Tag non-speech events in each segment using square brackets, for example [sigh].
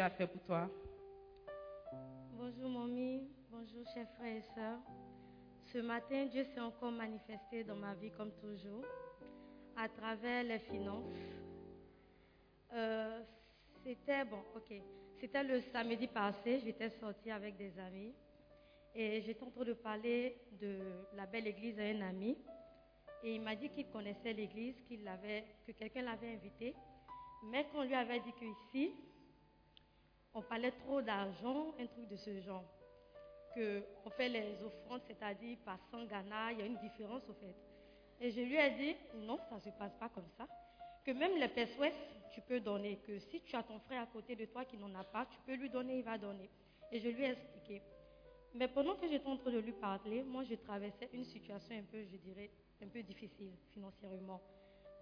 A fait pour toi Bonjour mamie. Bonjour chers frères et sœurs. Ce matin, Dieu s'est encore manifesté dans ma vie comme toujours, à travers les finances. Euh, c'était bon, ok. C'était le samedi passé, j'étais sortie avec des amis et j'étais en train de parler de la belle église à un ami. Et il m'a dit qu'il connaissait l'église, qu'il l'avait, que quelqu'un l'avait invité, mais qu'on lui avait dit qu'ici, on parlait trop d'argent, un truc de ce genre. Qu'on fait les offrandes, c'est-à-dire par 100 Ghana, il y a une différence au fait. Et je lui ai dit, non, ça ne se passe pas comme ça. Que même les PSOS, tu peux donner. Que si tu as ton frère à côté de toi qui n'en a pas, tu peux lui donner, il va donner. Et je lui ai expliqué. Mais pendant que j'étais en train de lui parler, moi, je traversais une situation un peu, je dirais, un peu difficile financièrement.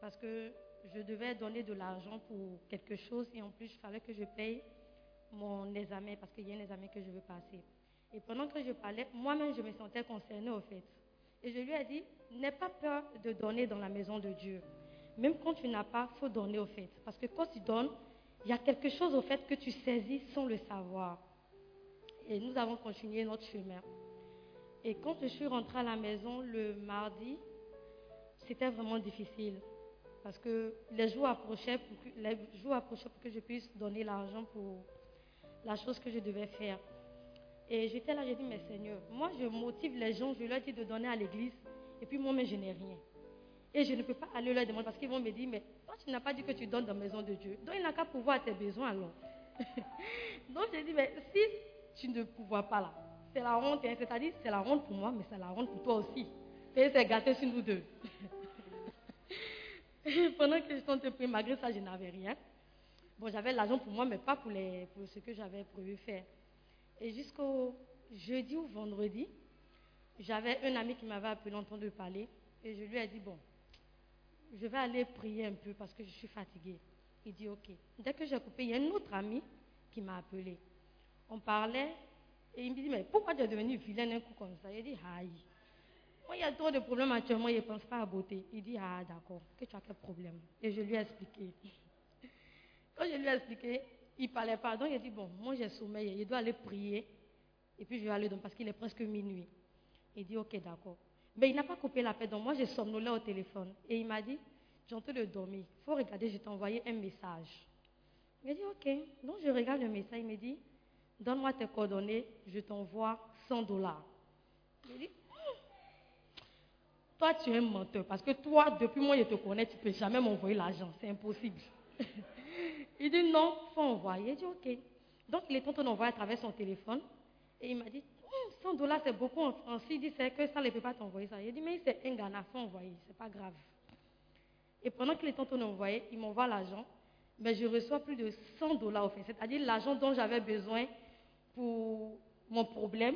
Parce que je devais donner de l'argent pour quelque chose et en plus, il fallait que je paye mon examen parce qu'il y a un examen que je veux passer. Et pendant que je parlais, moi-même, je me sentais concernée au fait. Et je lui ai dit, n'aie pas peur de donner dans la maison de Dieu. Même quand tu n'as pas, il faut donner au fait. Parce que quand tu donnes, il y a quelque chose au fait que tu saisis sans le savoir. Et nous avons continué notre chemin. Et quand je suis rentrée à la maison le mardi, c'était vraiment difficile. Parce que les jours approchaient pour que, les jours approchaient pour que je puisse donner l'argent pour la chose que je devais faire. Et j'étais là, j'ai dit, mais Seigneur, moi je motive les gens, je leur dis de donner à l'église, et puis moi-même je n'ai rien. Et je ne peux pas aller leur demander parce qu'ils vont me dire, mais toi tu n'as pas dit que tu donnes dans la maison de Dieu. Donc il n'a qu'à pouvoir tes besoins alors. [laughs] Donc j'ai dit, mais si tu ne pouvoir pas là, c'est la honte, hein. c'est-à-dire c'est la honte pour moi, mais c'est la honte pour toi aussi. Et c'est gâté sur nous deux. [laughs] Pendant que j'étais en train de prier, malgré ça, je n'avais rien. Bon, j'avais l'argent pour moi, mais pas pour, ce que j'avais prévu faire. Et jusqu'au jeudi ou vendredi, j'avais un ami qui m'avait appelé en train de parler. Et je lui ai dit, bon, je vais aller prier un peu parce que je suis fatiguée. Il dit, ok. Dès que j'ai coupé, il y a un autre ami qui m'a appelé. On parlait et il me dit, mais pourquoi tu es devenu vilain un coup comme ça? Il dit, aïe. Moi, il y a trop de problèmes actuellement, il ne pense pas à beauté. Il dit, ah d'accord, que tu as quel problème? Et je lui ai expliqué. Quand je lui ai expliqué, il parlait pas. Donc, il a dit, bon, moi j'ai sommeil, il doit aller prier. Et puis, je vais aller donc parce qu'il est presque minuit. Il dit, ok, d'accord. Mais il n'a pas coupé la paix. Donc, moi, j'ai somnolé au téléphone. Et il m'a dit, j'ai en train de dormir. Il faut regarder, je t'ai envoyé un message. Il a dit, ok. Donc, je regarde le message. Il me dit, donne-moi tes coordonnées, je t'envoie 100 dollars. Il dit, toi, tu es un menteur. Parce que toi, depuis moi, je te connais, tu ne peux jamais m'envoyer l'argent. C'est impossible. [laughs] il dit non, il faut envoyer. Il dit ok. Donc, il est en train d'envoyer à travers son téléphone. Et il m'a dit 100 dollars, c'est beaucoup en France. Il dit c'est que ça ne peut pas t'envoyer ça. Il dit mais c'est un Ghana, faut envoyer. C'est pas grave. Et pendant qu'il est en train d'envoyer, il m'envoie l'argent. Mais je reçois plus de 100 dollars fait. C'est-à-dire l'argent dont j'avais besoin pour mon problème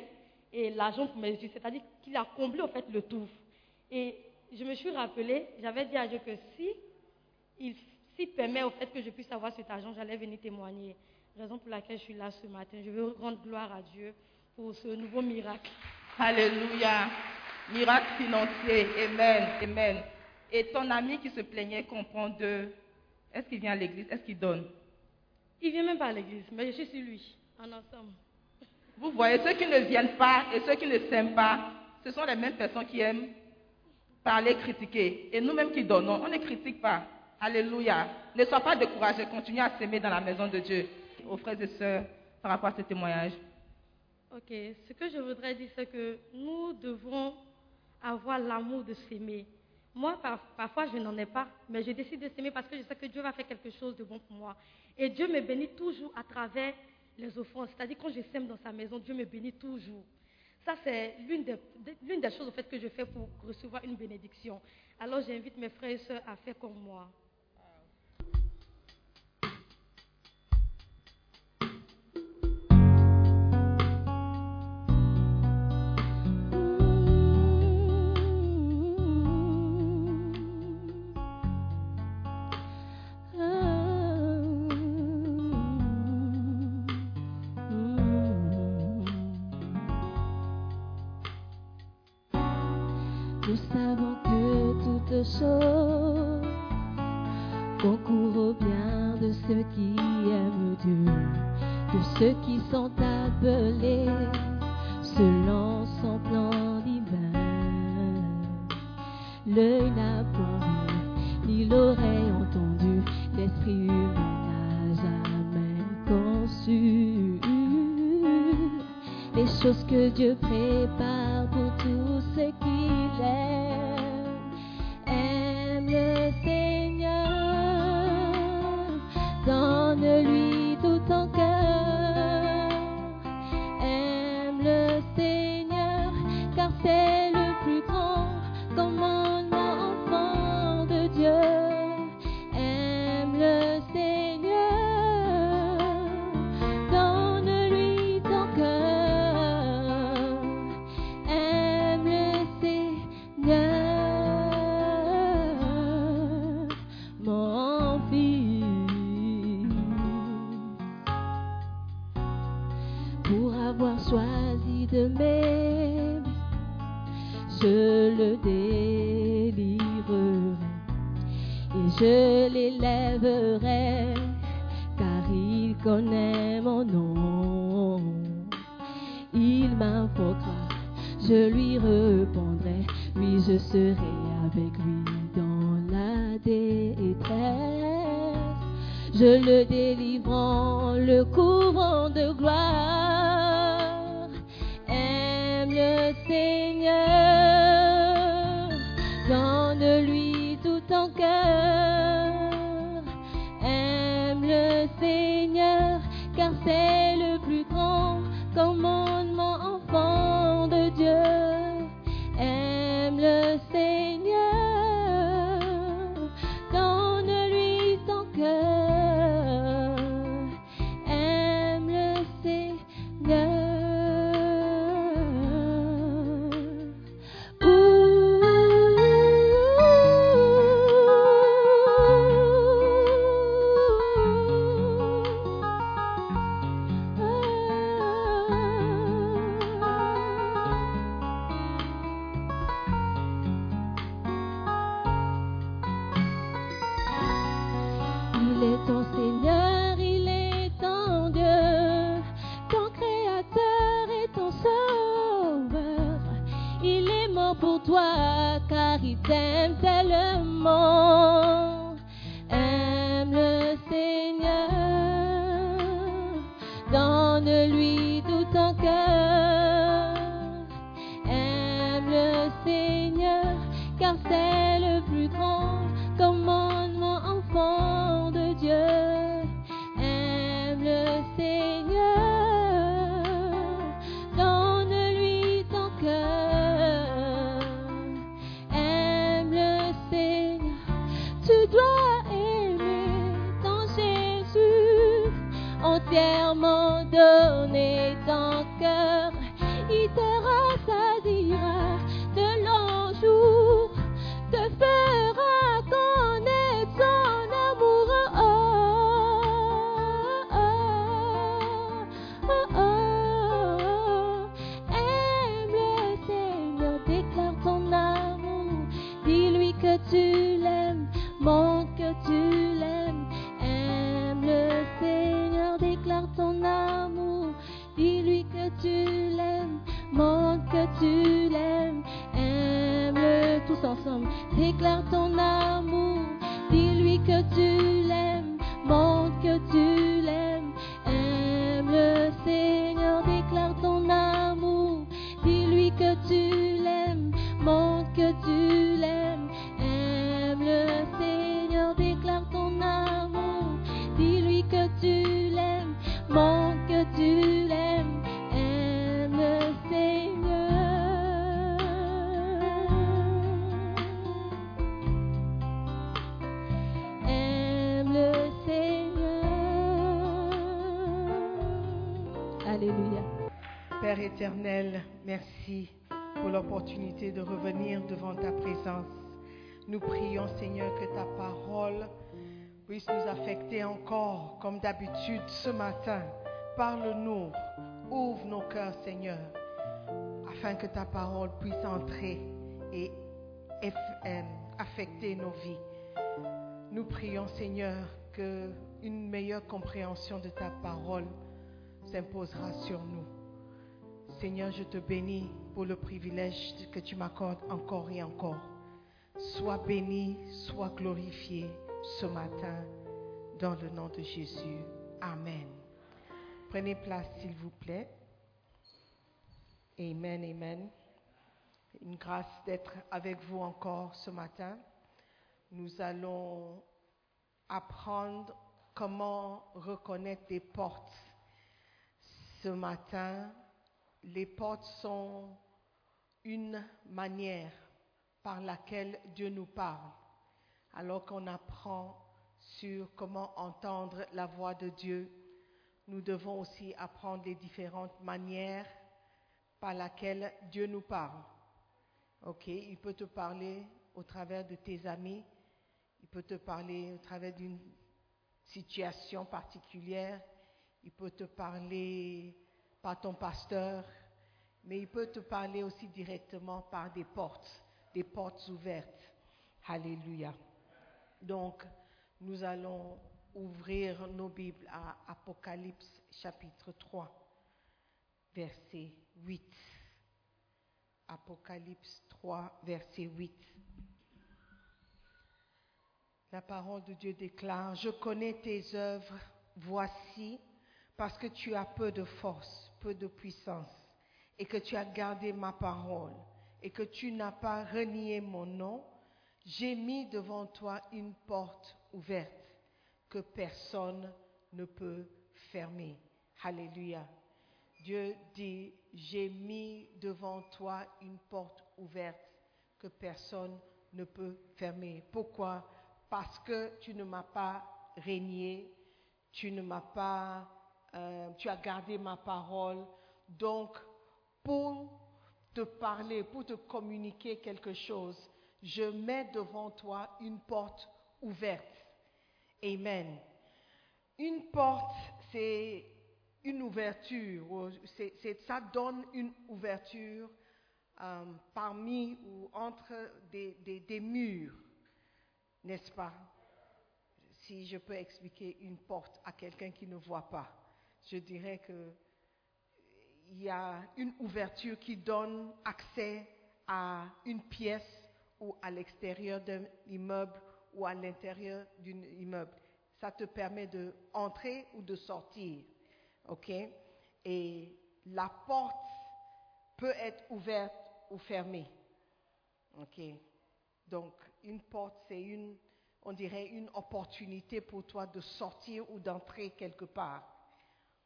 et l'argent pour mes études. C'est-à-dire qu'il a comblé au fait le tout. Et je me suis rappelé, j'avais dit à Dieu que si il s'il permet au fait que je puisse avoir cet argent, j'allais venir témoigner. Raison pour laquelle je suis là ce matin. Je veux rendre gloire à Dieu pour ce nouveau miracle. Alléluia. Miracle financier. Amen. Amen. Et ton ami qui se plaignait qu'on prend deux, est-ce qu'il vient à l'église? Est-ce qu'il donne? Il vient même pas à l'église, mais je suis sur lui, en ensemble. Vous voyez, ceux qui ne viennent pas et ceux qui ne s'aiment pas, ce sont les mêmes personnes qui aiment parler, critiquer. Et nous-mêmes qui donnons, on ne critique pas. Alléluia. Ne sois pas découragé, continue à s'aimer dans la maison de Dieu. Aux frères et sœurs, par rapport à ce témoignage. Ok, ce que je voudrais dire, c'est que nous devons avoir l'amour de s'aimer. Moi, par- parfois, je n'en ai pas, mais je décide de s'aimer parce que je sais que Dieu va faire quelque chose de bon pour moi. Et Dieu me bénit toujours à travers les offrandes. C'est-à-dire, quand je sème dans sa maison, Dieu me bénit toujours. Ça, c'est l'une des, l'une des choses au fait, que je fais pour recevoir une bénédiction. Alors, j'invite mes frères et sœurs à faire comme moi. Le Seigneur, que ta parole puisse nous affecter encore, comme d'habitude ce matin. Parle-nous, ouvre nos cœurs, Seigneur, afin que ta parole puisse entrer et euh, affecter nos vies. Nous prions, Seigneur, que une meilleure compréhension de ta parole s'imposera sur nous. Seigneur, je te bénis pour le privilège que tu m'accordes encore et encore. Sois béni, sois glorifié ce matin dans le nom de Jésus. Amen. Prenez place, s'il vous plaît. Amen, amen. Une grâce d'être avec vous encore ce matin. Nous allons apprendre comment reconnaître des portes. Ce matin, les portes sont une manière par laquelle Dieu nous parle. Alors qu'on apprend sur comment entendre la voix de Dieu, nous devons aussi apprendre les différentes manières par lesquelles Dieu nous parle. Ok, il peut te parler au travers de tes amis, il peut te parler au travers d'une situation particulière, il peut te parler par ton pasteur, mais il peut te parler aussi directement par des portes, des portes ouvertes. Alléluia. Donc, nous allons ouvrir nos Bibles à Apocalypse chapitre 3, verset 8. Apocalypse 3, verset 8. La parole de Dieu déclare, je connais tes œuvres, voici, parce que tu as peu de force, peu de puissance, et que tu as gardé ma parole, et que tu n'as pas renié mon nom, j'ai mis devant toi une porte ouverte que personne ne peut fermer. Alléluia. Dieu dit, j'ai mis devant toi une porte ouverte que personne ne peut fermer. Pourquoi? Parce que tu ne m'as pas régné, tu ne m'as pas, euh, tu as gardé ma parole. Donc, pour te parler, pour te communiquer quelque chose, je mets devant toi une porte ouverte. Amen. Une porte, c'est une ouverture, c'est- ça donne une ouverture euh, parmi ou entre des murs, n'est-ce pas? Si je peux expliquer une porte à quelqu'un qui ne voit pas, je dirais que il y a une ouverture qui donne accès à une pièce ou à l'extérieur d'un immeuble ou à l'intérieur d'un immeuble. Ça te permet de entrer ou de sortir. OK? Et la porte peut être ouverte ou fermée. OK? Donc, une porte, c'est une, on dirait, une opportunité pour toi de sortir ou d'entrer quelque part.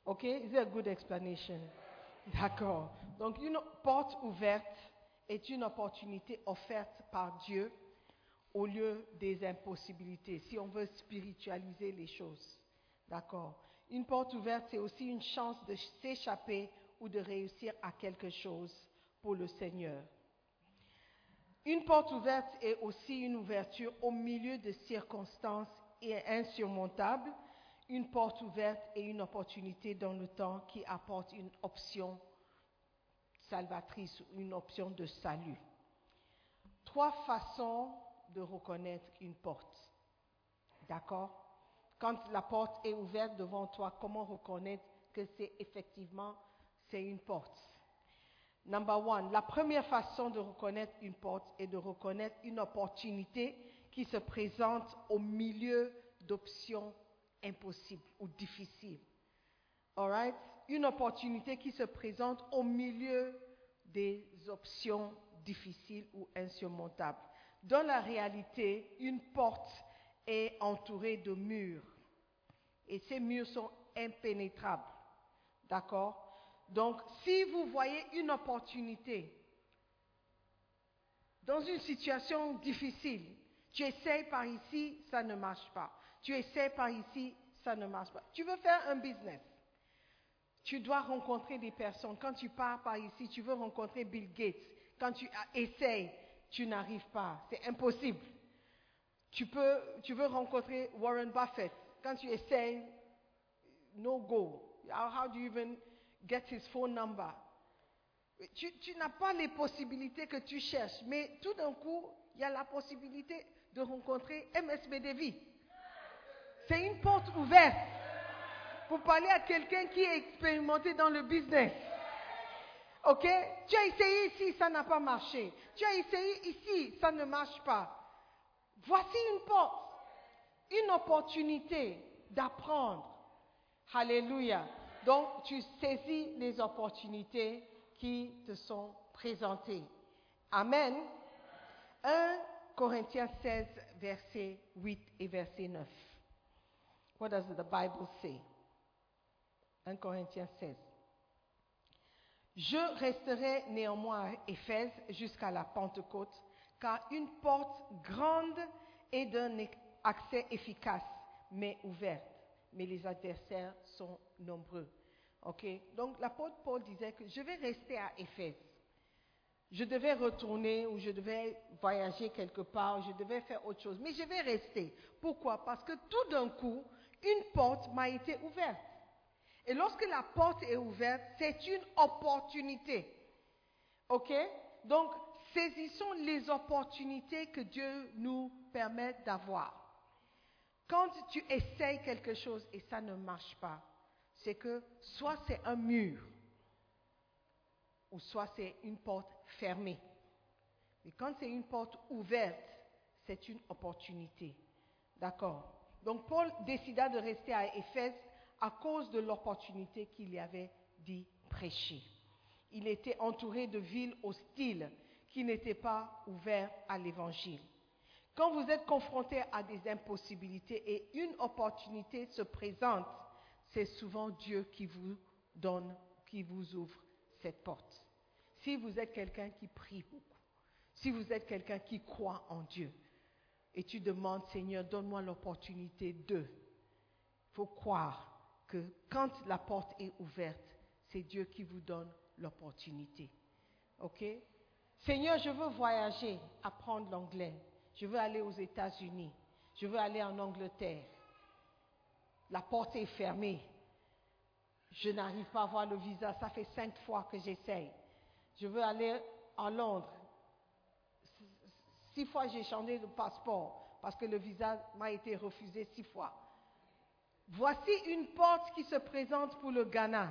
OK? Is it a good explanation? D'accord. Donc, une porte ouverte est une opportunité offerte par Dieu au lieu des impossibilités, si on veut spiritualiser les choses. D'accord. Une porte ouverte, c'est aussi une chance de s'échapper ou de réussir à quelque chose pour le Seigneur. Une porte ouverte est aussi une ouverture au milieu de circonstances insurmontables. Une porte ouverte est une opportunité dans le temps qui apporte une option salvatrice, une option de salut. Trois façons de reconnaître une porte. D'accord? Quand la porte est ouverte devant toi, comment reconnaître que c'est effectivement c'est une porte? Number one, la première façon de reconnaître une porte est de reconnaître une opportunité qui se présente au milieu d'options impossibles ou difficiles. All right? Une opportunité qui se présente au milieu des options difficiles ou insurmontables. Dans la réalité, une porte est entourée de murs. Et ces murs sont impénétrables. D'accord? Donc, si vous voyez une opportunité dans une situation difficile, tu essaies par ici, ça ne marche pas. Tu essaies par ici, ça ne marche pas. Tu veux faire un business. Tu dois rencontrer des personnes. Quand tu pars par ici, tu veux rencontrer Bill Gates. Quand tu essayes, tu n'arrives pas. C'est impossible. Tu, veux rencontrer Warren Buffett. Quand tu essayes, no go. How, do you even get his phone number? Tu, n'as pas les possibilités que tu cherches, mais tout d'un coup, il y a la possibilité de rencontrer MSBDV. C'est une porte ouverte pour parler à quelqu'un qui est expérimenté dans le business. OK? Tu as essayé ici, ça n'a pas marché. Tu as essayé ici, ça ne marche pas. Voici une porte, une opportunité d'apprendre. Alléluia. Donc, tu saisis les opportunités qui te sont présentées. Amen. 1 Corinthiens 16, verset 8 et verset 9. What does the Bible say? 1 Corinthiens 16. Je resterai néanmoins à Éphèse jusqu'à la Pentecôte, car une porte grande est d'un accès efficace, mais ouverte. Mais les adversaires sont nombreux. Ok? Donc l'apôtre Paul disait que je vais rester à Éphèse. Je devais retourner ou je devais voyager quelque part, je devais faire autre chose. Mais je vais rester. Pourquoi? Parce que tout d'un coup, une porte m'a été ouverte. Et lorsque la porte est ouverte, c'est une opportunité. OK? Donc, saisissons les opportunités que Dieu nous permet d'avoir. Quand tu essayes quelque chose et ça ne marche pas, c'est que soit c'est un mur, ou soit c'est une porte fermée. Mais quand c'est une porte ouverte, c'est une opportunité. D'accord? Donc Paul décida de rester à Éphèse à cause de l'opportunité qu'il y avait d'y prêcher. Il était entouré de villes hostiles qui n'étaient pas ouvertes à l'évangile. Quand vous êtes confronté à des impossibilités et une opportunité se présente, c'est souvent Dieu qui vous donne, qui vous ouvre cette porte. Si vous êtes quelqu'un qui prie beaucoup, si vous êtes quelqu'un qui croit en Dieu, et tu demandes, Seigneur, donne-moi l'opportunité de, il faut croire que quand la porte est ouverte, c'est Dieu qui vous donne l'opportunité. OK? Seigneur, je veux voyager, apprendre l'anglais. Je veux aller aux États-Unis. Je veux aller en Angleterre. La porte est fermée. Je n'arrive pas à avoir le visa. Ça fait cinq fois que j'essaye. Je veux aller en Londres. Six fois j'ai changé de passeport parce que le visa m'a été refusé six fois. Voici une porte qui se présente pour le Ghana.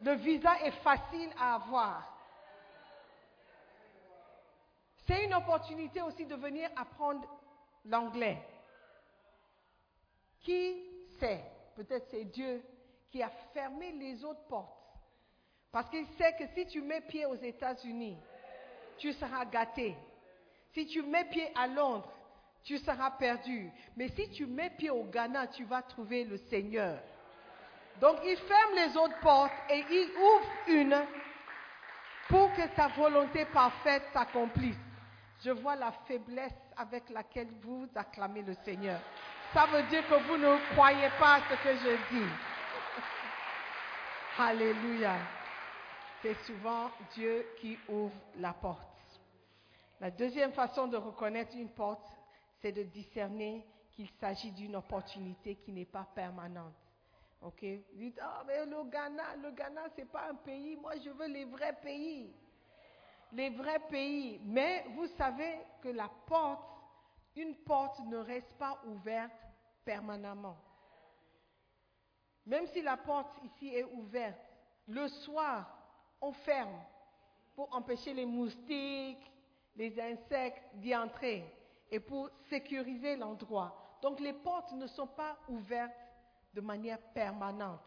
Le visa est facile à avoir. C'est une opportunité aussi de venir apprendre l'anglais. Qui sait? Peut-être c'est Dieu qui a fermé les autres portes. Parce qu'il sait que si tu mets pied aux États-Unis, tu seras gâté. Si tu mets pied à Londres, tu seras perdu. Mais si tu mets pied au Ghana, tu vas trouver le Seigneur. Donc il ferme les autres portes et il ouvre une pour que sa volonté parfaite s'accomplisse. Je vois la faiblesse avec laquelle vous acclamez le Seigneur. Ça veut dire que vous ne croyez pas ce que je dis. Alléluia. C'est souvent Dieu qui ouvre la porte. La deuxième façon de reconnaître une porte, c'est de discerner qu'il s'agit d'une opportunité qui n'est pas permanente. Ok? Vous dites, ah, mais le Ghana, le Ghana, ce n'est pas un pays. Moi, je veux les vrais pays. Les vrais pays. Mais vous savez que la porte, une porte ne reste pas ouverte permanemment. Même si la porte ici est ouverte, le soir, on ferme pour empêcher les moustiques les insectes d'y entrer et pour sécuriser l'endroit. Donc les portes ne sont pas ouvertes de manière permanente.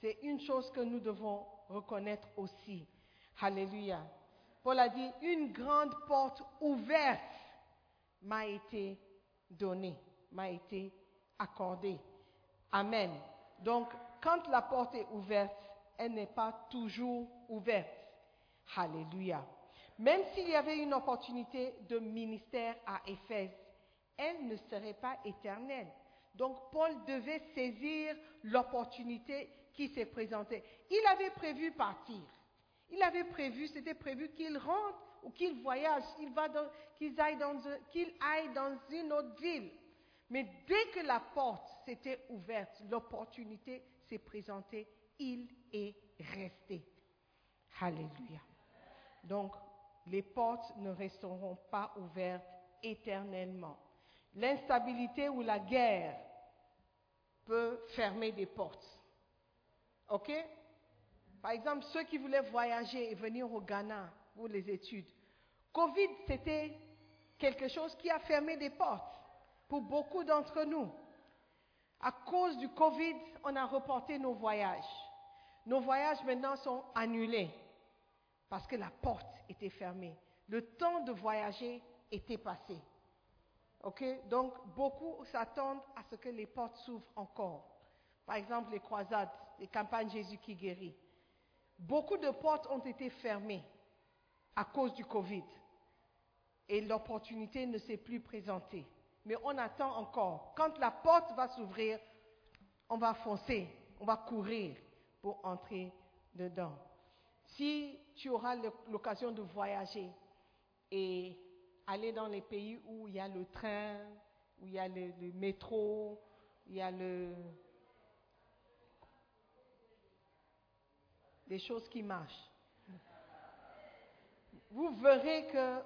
C'est une chose que nous devons reconnaître aussi. Alléluia. Paul a dit, une grande porte ouverte m'a été donnée, m'a été accordée. Amen. Donc, quand la porte est ouverte, elle n'est pas toujours ouverte. Alléluia. Même s'il y avait une opportunité de ministère à Éphèse, elle ne serait pas éternelle. Donc Paul devait saisir l'opportunité qui s'est présentée. Il avait prévu partir. Il avait prévu, c'était prévu qu'il rentre ou qu'il voyage, qu'il aille, dans, qu'il aille dans une autre ville. Mais dès que la porte s'était ouverte, l'opportunité s'est présentée, il est resté. Alléluia. Donc, les portes ne resteront pas ouvertes éternellement. L'instabilité ou la guerre peut fermer des portes. OK? Par exemple, ceux qui voulaient voyager et venir au Ghana pour les études. Covid, c'était quelque chose qui a fermé des portes pour beaucoup d'entre nous. À cause du Covid, on a reporté nos voyages. Nos voyages maintenant sont annulés parce que la porte était fermée. Le temps de voyager était passé. Donc, beaucoup s'attendent à ce que les portes s'ouvrent encore. Par exemple, les croisades, les campagnes Jésus qui guérit. Beaucoup de portes ont été fermées à cause du Covid. Et l'opportunité ne s'est plus présentée. Mais on attend encore. Quand la porte va s'ouvrir, on va foncer, on va courir entrer dedans. Si tu auras l'occasion de voyager et aller dans les pays où il y a le train, où il y a le, métro, il y a le, des choses qui marchent. Vous verrez que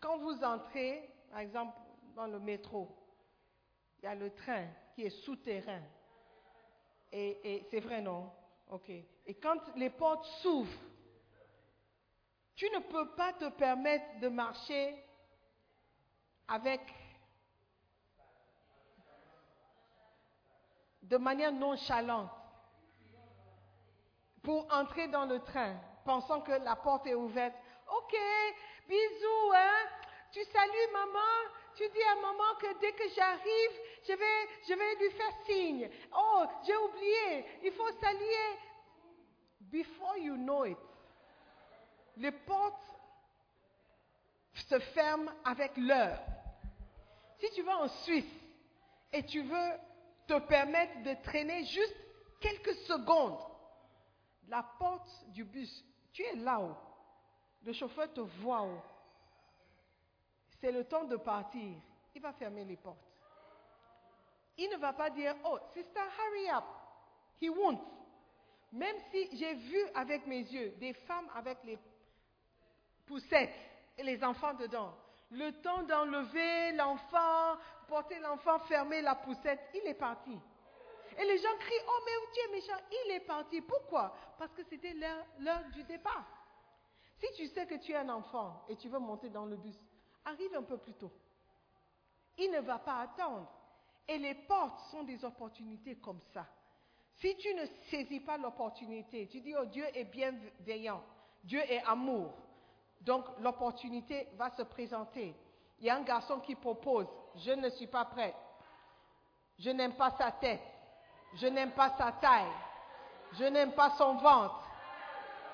quand vous entrez, par exemple, dans le métro, il y a le train qui est souterrain. Et c'est vrai, non? Ok. Et quand les portes s'ouvrent, tu ne peux pas te permettre de marcher avec de manière nonchalante pour entrer dans le train, pensant que la porte est ouverte. Ok, bisous, hein? Tu salues maman, tu dis à maman que dès que j'arrive, je vais, je vais lui faire signe. Oh, j'ai oublié, il faut saluer. Before you know it, les portes se ferment avec l'heure. Si tu vas en Suisse et tu veux te permettre de traîner juste quelques secondes, la porte du bus, tu es là-haut. Le chauffeur te voit. C'est le temps de partir. Il va fermer les portes. Il ne va pas dire, oh, sister, hurry up. He won't. Même si j'ai vu avec mes yeux des femmes avec les poussettes et les enfants dedans, le temps d'enlever l'enfant, porter l'enfant, fermer la poussette, il est parti. Et les gens crient, oh mais tu es méchant, il est parti. Pourquoi? Parce que c'était l'heure du départ. Si tu sais que tu es un enfant et tu veux monter dans le bus, arrive un peu plus tôt. Il ne va pas attendre. Et les portes sont des opportunités comme ça. Si tu ne saisis pas l'opportunité, tu dis, oh Dieu est bienveillant, Dieu est amour. Donc l'opportunité va se présenter. Il y a un garçon qui propose, je ne suis pas prêt. Je n'aime pas sa tête. Je n'aime pas sa taille. Je n'aime pas son ventre.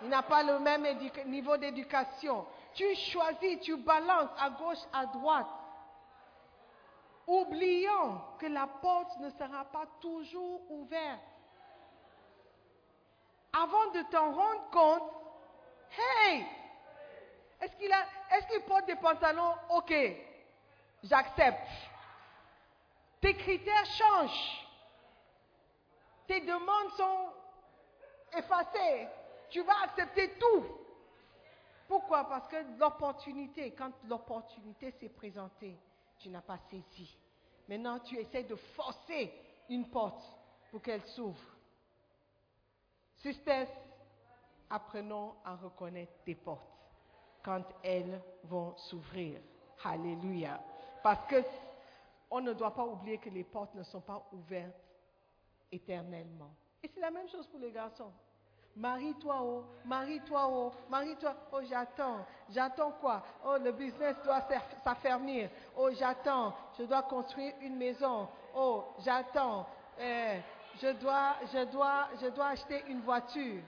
Il n'a pas le même niveau d'éducation. Tu choisis, tu balances à gauche, à droite. Oublions que la porte ne sera pas toujours ouverte. Avant de t'en rendre compte, hey, est-ce qu'il est-ce qu'il porte des pantalons? Ok, j'accepte. Tes critères changent. Tes demandes sont effacées. Tu vas accepter tout. Pourquoi? Parce que l'opportunité, quand l'opportunité s'est présentée, tu n'as pas saisi. Maintenant, tu essaies de forcer une porte pour qu'elle s'ouvre. Sisters, apprenons à reconnaître tes portes. quand elles vont s'ouvrir. Alléluia. Parce que on ne doit pas oublier que les portes ne sont pas ouvertes éternellement. Et c'est la même chose pour les garçons. Marie-toi, oh, marie-toi, oh, marie-toi. Oh, j'attends. J'attends quoi? Oh, le business doit s'aff- s'affermir. Oh, j'attends. Je dois construire une maison. Oh, j'attends. Eh, je, dois, je, dois, je dois acheter une voiture.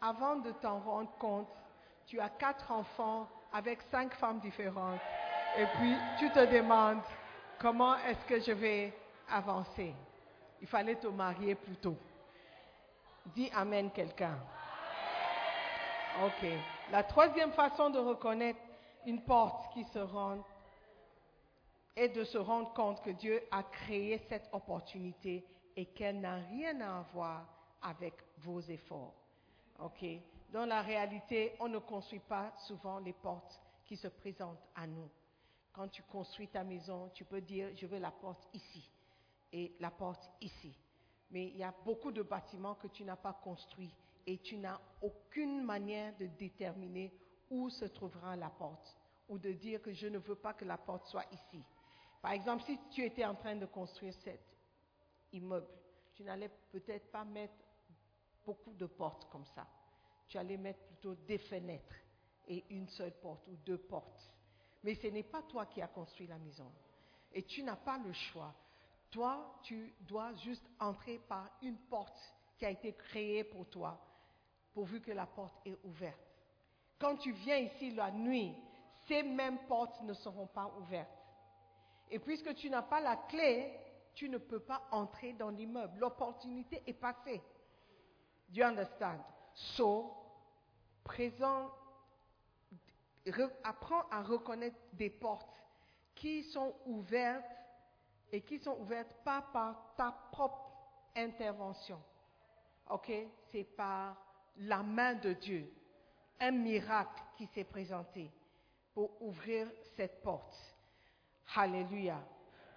Avant de t'en rendre compte, tu as quatre enfants avec cinq femmes différentes. Et puis, tu te demandes, comment est-ce que je vais avancer? Il fallait te marier plus tôt. Dis Amen quelqu'un. Ok. La troisième façon de reconnaître une porte qui se rend est de se rendre compte que Dieu a créé cette opportunité et qu'elle n'a rien à voir avec vos efforts. Ok. Dans la réalité, on ne construit pas souvent les portes qui se présentent à nous. Quand tu construis ta maison, tu peux dire je veux la porte ici et la porte ici. Mais il y a beaucoup de bâtiments que tu n'as pas construits et tu n'as aucune manière de déterminer où se trouvera la porte ou de dire que je ne veux pas que la porte soit ici. Par exemple, si tu étais en train de construire cet immeuble, tu n'allais peut-être pas mettre beaucoup de portes comme ça. Tu allais mettre plutôt des fenêtres et une seule porte ou deux portes. Mais ce n'est pas toi qui as construit la maison. Et tu n'as pas le choix. Toi, tu dois juste entrer par une porte qui a été créée pour toi, pourvu que la porte est ouverte. Quand tu viens ici la nuit, ces mêmes portes ne seront pas ouvertes. Et puisque tu n'as pas la clé, tu ne peux pas entrer dans l'immeuble. L'opportunité est passée. Do you understand? So, présent, re- apprends à reconnaître des portes qui sont ouvertes et qui sont ouvertes pas par ta propre intervention. OK? C'est par la main de Dieu. Un miracle qui s'est présenté pour ouvrir cette porte. Alléluia.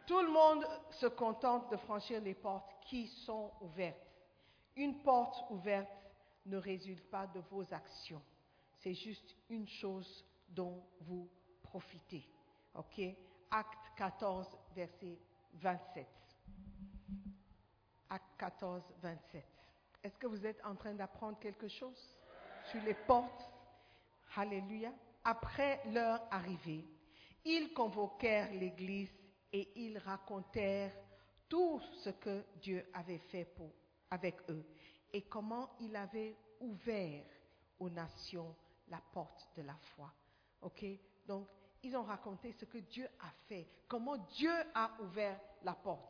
Tout le monde se contente de franchir les portes qui sont ouvertes. Une porte ouverte ne résulte pas de vos actions. C'est juste une chose dont vous profitez. OK? Acte 14, verset 27. Acte 14, 27. Est-ce que vous êtes en train d'apprendre quelque chose sur les portes? Alléluia. Après leur arrivée, ils convoquèrent l'Église et ils racontèrent tout ce que Dieu avait fait pour, avec eux et comment il avait ouvert aux nations la porte de la foi. OK? Donc, ils ont raconté ce que Dieu a fait, comment Dieu a ouvert la porte.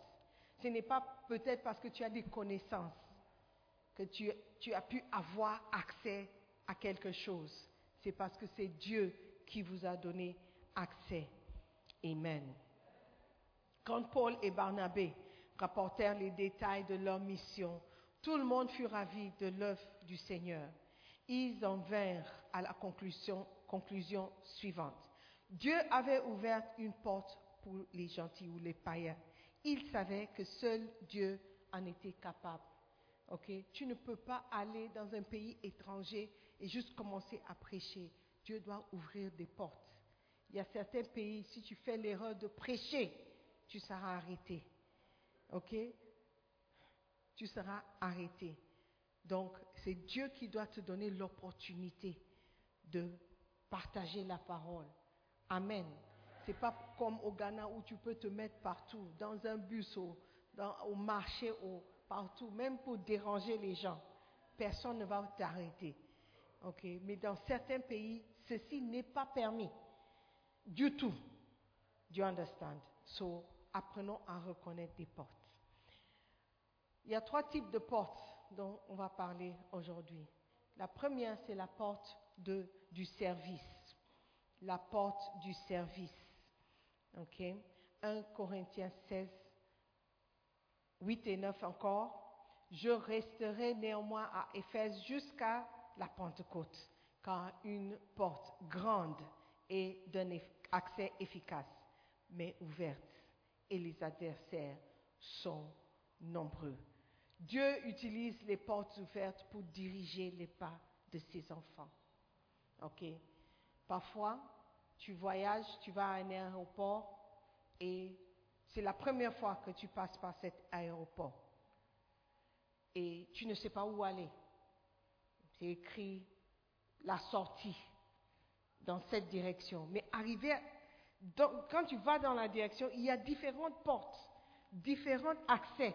Ce n'est pas peut-être parce que tu as des connaissances que tu, as pu avoir accès à quelque chose. C'est parce que c'est Dieu qui vous a donné accès. Amen. Quand Paul et Barnabé rapportèrent les détails de leur mission, tout le monde fut ravi de l'œuvre du Seigneur. Ils en vinrent à la conclusion, conclusion suivante. Dieu avait ouvert une porte pour les gentils ou les païens. Ils savaient que seul Dieu en était capable. Ok, Tu ne peux pas aller dans un pays étranger et juste commencer à prêcher. Dieu doit ouvrir des portes. Il y a certains pays, si tu fais l'erreur de prêcher, tu seras arrêté. Ok? Tu seras arrêté. Donc, c'est Dieu qui doit te donner l'opportunité de partager la parole. Amen. C'est pas comme au Ghana où tu peux te mettre partout, dans un bus, au, marché, partout, même pour déranger les gens. Personne ne va t'arrêter. Mais dans certains pays, ceci n'est pas permis du tout. Do you understand? So, apprenons à reconnaître des portes. Il y a trois types de portes dont on va parler aujourd'hui. La première, c'est la porte du service. La porte du service. OK? 1 Corinthiens 16, 8 et 9 encore. Je resterai néanmoins à Éphèse jusqu'à la Pentecôte, car une porte grande et d'un accès efficace, mais ouverte, et les adversaires sont nombreux. Dieu utilise les portes ouvertes pour diriger les pas de ses enfants. OK? Parfois, tu voyages, tu vas à un aéroport et c'est la première fois que tu passes par cet aéroport. Et tu ne sais pas où aller. C'est écrit la sortie dans cette direction. Mais arriver, quand tu vas dans la direction, il y a différentes portes, différents accès.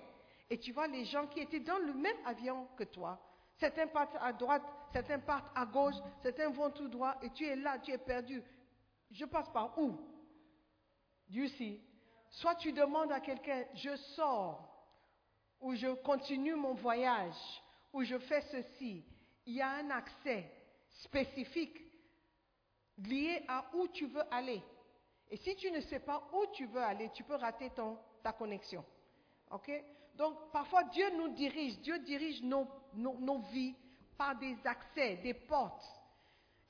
Et tu vois les gens qui étaient dans le même avion que toi. Certains partent à droite, certains partent à gauche, certains vont tout droit, et tu es là, tu es perdu. Je passe par où? Dieu sait. Soit tu demandes à quelqu'un, je sors, ou je continue mon voyage, ou je fais ceci. Il y a un accès spécifique lié à où tu veux aller. Et si tu ne sais pas où tu veux aller, tu peux rater ton, ta connexion. OK? Donc, parfois, Dieu nous dirige. Dieu dirige nos, nos, vies par des accès, des portes.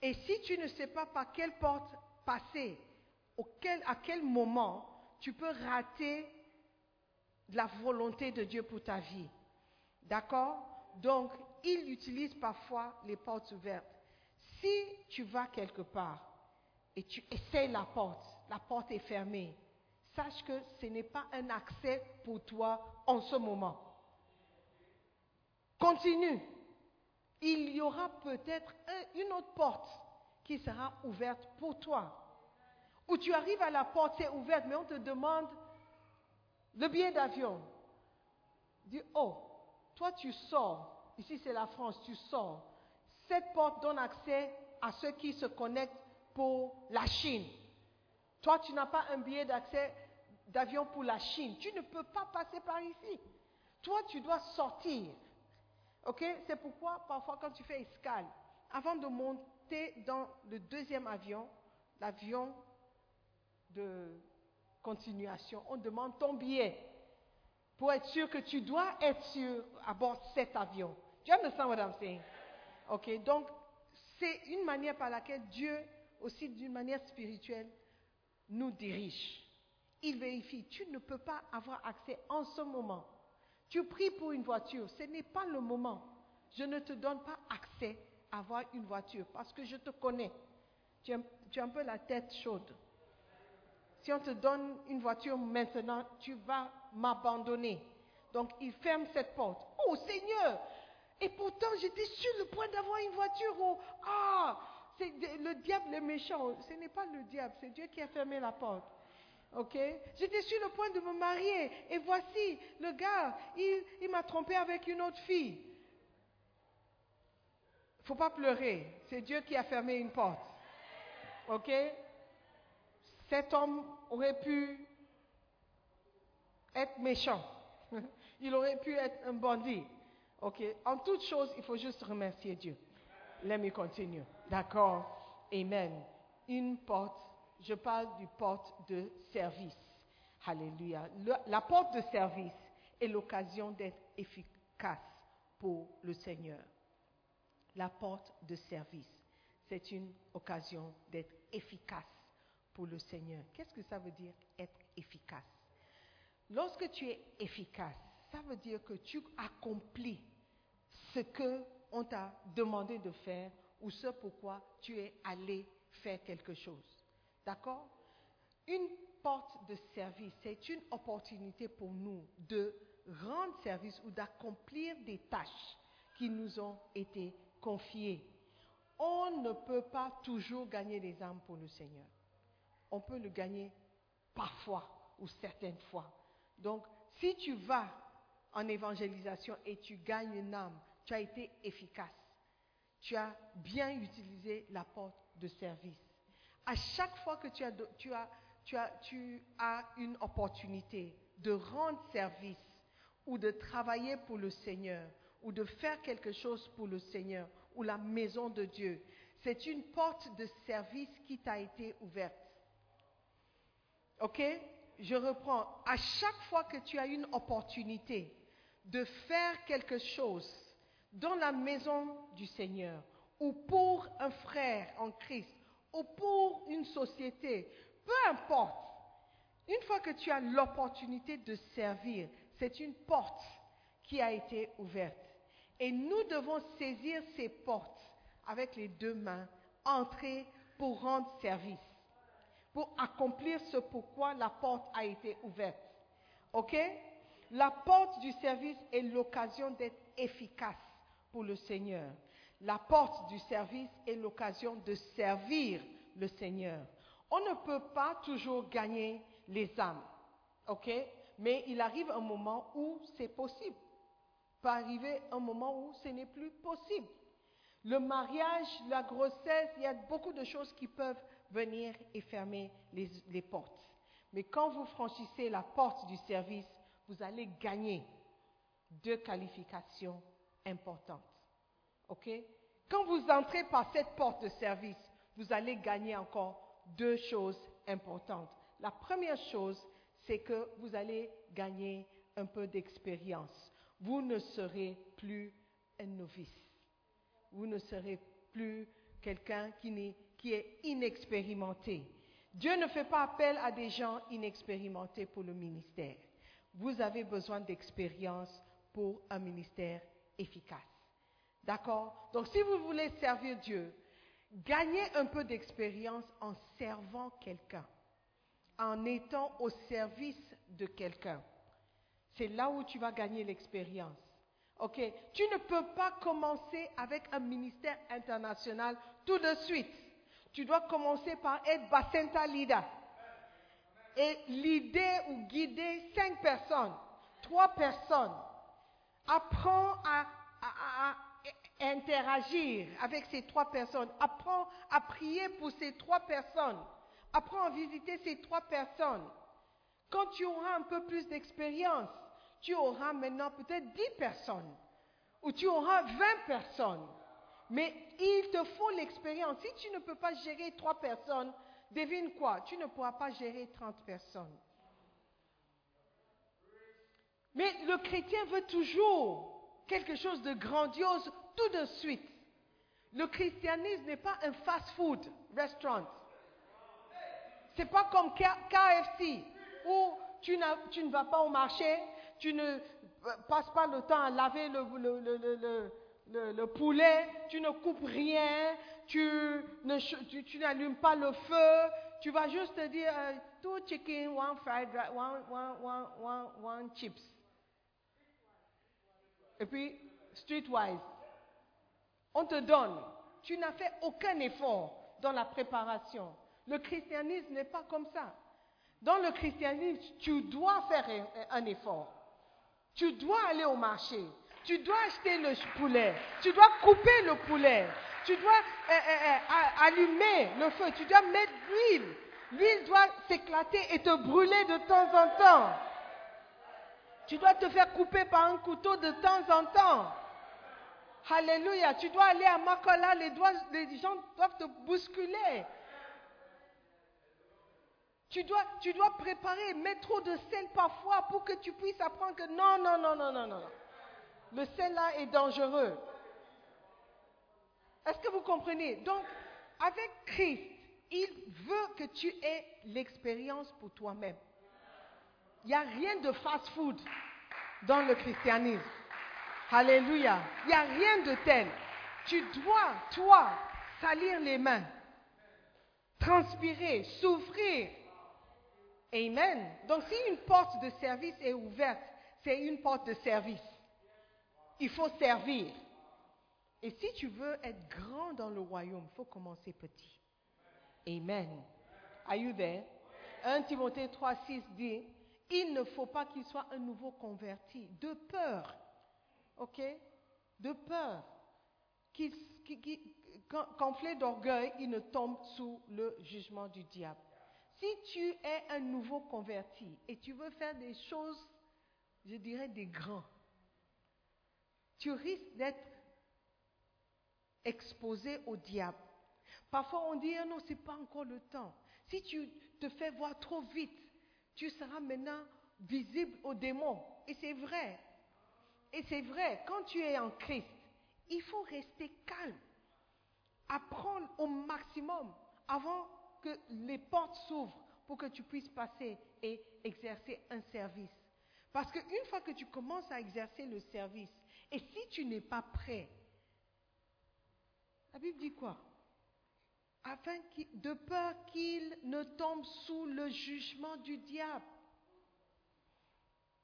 Et si tu ne sais pas par quelle porte à quel moment, tu peux rater la volonté de Dieu pour ta vie. D'accord? Donc, il utilise parfois les portes ouvertes. Si tu vas quelque part et tu essaies la porte, la porte est fermée, sache que ce n'est pas un accès pour toi en ce moment. Continue. Il y aura peut-être une autre porte qui sera ouverte pour toi. Ou tu arrives à la porte, c'est ouverte, mais on te demande le billet d'avion. Dis, oh, toi tu sors. Ici c'est la France, tu sors. Cette porte donne accès à ceux qui se connectent pour la Chine. Toi, tu n'as pas un billet d'accès d'avion pour la Chine. Tu ne peux pas passer par ici. Toi, tu dois sortir. OK? C'est pourquoi, parfois, quand tu fais escale, avant de monter dans le deuxième avion, l'avion de continuation, on demande ton billet pour être sûr que tu dois être sûr à bord de cet avion. You understand what I'm saying? OK, donc c'est une manière par laquelle Dieu, aussi d'une manière spirituelle, nous dirige. Il vérifie, tu ne peux pas avoir accès en ce moment. Tu pries pour une voiture, ce n'est pas le moment. Je ne te donne pas accès avoir une voiture parce que je te connais. Tu as, un peu la tête chaude. Si on te donne une voiture maintenant, tu vas m'abandonner. Donc il ferme cette porte. Oh Seigneur, et pourtant, j'étais sur le point d'avoir une voiture. Oh, ah, c'est le diable est méchant. Ce n'est pas le diable, c'est Dieu qui a fermé la porte. Ok? J'étais sur le point de me marier. Et voici, le gars, il, il m'a trompé avec une autre fille. Faut pas pleurer. C'est Dieu qui a fermé une porte. Ok? Cet homme aurait pu être méchant. [laughs] Il aurait pu être un bandit. OK? En toute chose, il faut juste remercier Dieu. Let me continue. D'accord? Amen. Une porte, je parle du porte de service. Alléluia. la porte de service est l'occasion d'être efficace pour le Seigneur. La porte de service, c'est une occasion d'être efficace pour le Seigneur. Qu'est-ce que ça veut dire être efficace? Lorsque tu es efficace, ça veut dire que tu accomplis ce qu'on t'a demandé de faire ou ce pourquoi tu es allé faire quelque chose. D'accord? Une porte de service, c'est une opportunité pour nous de rendre service ou d'accomplir des tâches qui nous ont été confiées. On ne peut pas toujours gagner des âmes pour le Seigneur. On peut le gagner parfois ou certaines fois. Donc, si tu vas en évangélisation et tu gagnes une âme, tu as été efficace. Tu as bien utilisé la porte de service. À chaque fois que tu as, tu as une opportunité de rendre service ou de travailler pour le Seigneur ou de faire quelque chose pour le Seigneur ou la maison de Dieu, c'est une porte de service qui t'a été ouverte. OK? Je reprends. À chaque fois que tu as une opportunité de faire quelque chose dans la maison du Seigneur, ou pour un frère en Christ, ou pour une société, peu importe, une fois que tu as l'opportunité de servir, c'est une porte qui a été ouverte. Et nous devons saisir ces portes avec les deux mains, entrer pour rendre service, pour accomplir ce pourquoi la porte a été ouverte. OK? La porte du service est l'occasion d'être efficace pour le Seigneur. La porte du service est l'occasion de servir le Seigneur. On ne peut pas toujours gagner les âmes. OK? Mais il arrive un moment où c'est possible. Peut arriver un moment où ce n'est plus possible. Le mariage, la grossesse, il y a beaucoup de choses qui peuvent venir et fermer les, les portes. Mais quand vous franchissez la porte du service, vous allez gagner deux qualifications importantes. OK? Quand vous entrez par cette porte de service, vous allez gagner encore deux choses importantes. La première chose, c'est que vous allez gagner un peu d'expérience. Vous ne serez plus un novice. Vous ne serez plus quelqu'un qui, est inexpérimenté. Dieu ne fait pas appel à des gens inexpérimentés pour le ministère. Vous avez besoin d'expérience pour un ministère efficace. D'accord? Donc si vous voulez servir Dieu, gagnez un peu d'expérience en servant quelqu'un, en étant au service de quelqu'un. C'est là où tu vas gagner l'expérience. OK? Tu ne peux pas commencer avec un ministère international tout de suite. Tu dois commencer par être Bacenta leader. Et l'idée ou guider cinq personnes, trois personnes. Apprends à, interagir avec ces trois personnes. Apprends à prier pour ces trois personnes. Apprends à visiter ces trois personnes. Quand tu auras un peu plus d'expérience, tu auras maintenant peut-être 10 personnes ou tu auras 20 personnes. Mais il te faut l'expérience. Si tu ne peux pas gérer trois personnes, devine quoi? Tu ne pourras pas gérer 30 personnes. Mais le chrétien veut toujours quelque chose de grandiose tout de suite. Le christianisme n'est pas un fast-food restaurant. C'est pas comme KFC où tu, ne vas pas au marché, tu ne passes pas le temps à laver le, le, le, le poulet, tu ne coupes rien, tu, tu, tu n'allumes pas le feu, tu vas juste te dire uh, two chicken, one fried rice, one, one, one, one, chips. Et puis, streetwise, on te donne. Tu n'as fait aucun effort dans la préparation. Le christianisme n'est pas comme ça. Dans le christianisme, tu dois faire un effort. Tu dois aller au marché. Tu dois acheter le poulet. Tu dois couper le poulet. Tu dois euh, euh, euh, allumer le feu. Tu dois mettre l'huile. L'huile doit s'éclater et te brûler de temps en temps. Tu dois te faire couper par un couteau de temps en temps. Alléluia. Tu dois aller à Makola, les, doigts, les gens doivent te bousculer. Tu dois, tu dois préparer, mettre trop de sel parfois pour que tu puisses apprendre que non, non, non, non, non, non. Le sel là est dangereux. Est-ce que vous comprenez? Donc, avec Christ, il veut que tu aies l'expérience pour toi-même. Il n'y a rien de fast-food dans le christianisme. Alléluia. Il n'y a rien de tel. Tu dois, toi, salir les mains, transpirer, souffrir. Amen. Donc si une porte de service est ouverte, c'est une porte de service. Il faut servir. Et si tu veux être grand dans le royaume, il faut commencer petit. Amen. Are you there? 1 Timothée 3, 6 dit, il ne faut pas qu'il soit un nouveau converti, de peur. OK? De peur. Qu'enflé d'orgueil, il ne tombe sous le jugement du diable. Si tu es un nouveau converti et tu veux faire des choses, je dirais des grands, tu risques d'être exposé au diable. Parfois on dit, ah non, ce n'est pas encore le temps. Si tu te fais voir trop vite, tu seras maintenant visible aux démons. Et c'est vrai. Et c'est vrai, quand tu es en Christ, il faut rester calme. Apprendre au maximum avant que les portes s'ouvrent pour que tu puisses passer et exercer un service. Parce qu'une fois que tu commences à exercer le service, et si tu n'es pas prêt, la Bible dit quoi? Afin de peur qu'il ne tombe sous le jugement du diable.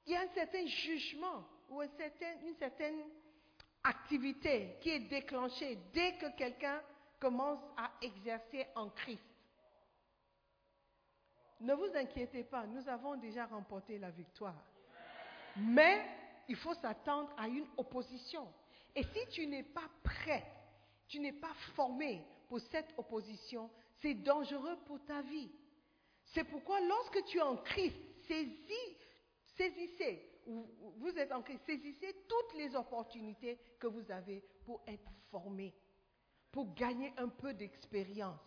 Il y a un certain jugement ou certain- une certaine activité qui est déclenchée dès que quelqu'un commence à exercer en Christ. Ne vous inquiétez pas, nous avons déjà remporté la victoire. Mais il faut s'attendre à une opposition. Et si tu n'es pas prêt, tu n'es pas formé pour cette opposition, c'est dangereux pour ta vie. C'est pourquoi lorsque tu es en Christ, saisis, saisissez, ou- ou vous êtes en Christ, saisissez toutes les opportunités que vous avez pour être formé, pour gagner un peu d'expérience.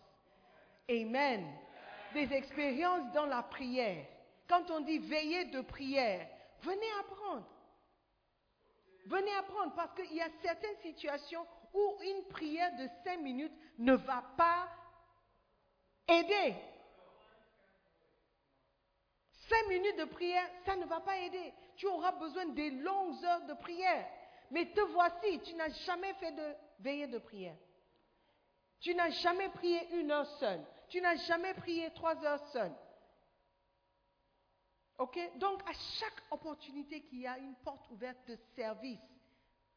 Amen. Des expériences dans la prière. Quand on dit veiller de prière, venez apprendre. Venez apprendre parce qu'il y a certaines situations où une prière de cinq minutes ne va pas aider. Cinq minutes de prière, ça ne va pas aider. Tu auras besoin des longues heures de prière. Mais te voici, tu n'as jamais fait de veillée de prière. Tu n'as jamais prié une heure seule. Tu n'as jamais prié trois heures seule. OK? Donc, à chaque opportunité qu'il y a une porte ouverte de service,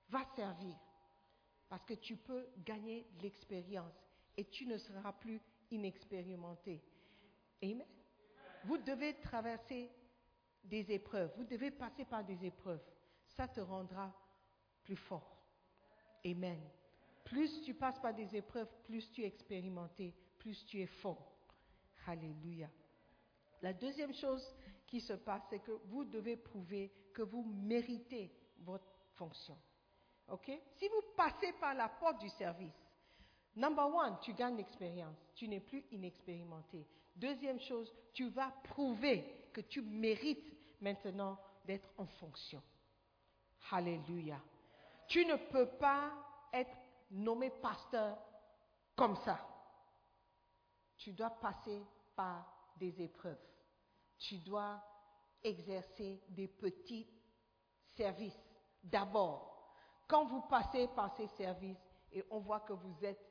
va servir. Parce que tu peux gagner l'expérience et tu ne seras plus inexpérimenté. Amen? Vous devez traverser des épreuves. Vous devez passer par des épreuves. Ça te rendra plus fort. Amen? Plus tu passes par des épreuves, plus tu es expérimenté, plus tu es fort. Alléluia. La deuxième chose qui se passe, c'est que vous devez prouver que vous méritez votre fonction. OK? Si vous passez par la porte du service, number one, tu gagnes l'expérience. Tu n'es plus inexpérimenté. Deuxième chose, tu vas prouver que tu mérites maintenant d'être en fonction. Alléluia. Tu ne peux pas être nommé pasteur comme ça. Tu dois passer par des épreuves. Tu dois exercer des petits services. D'abord, quand vous passez par ces services et on voit que vous êtes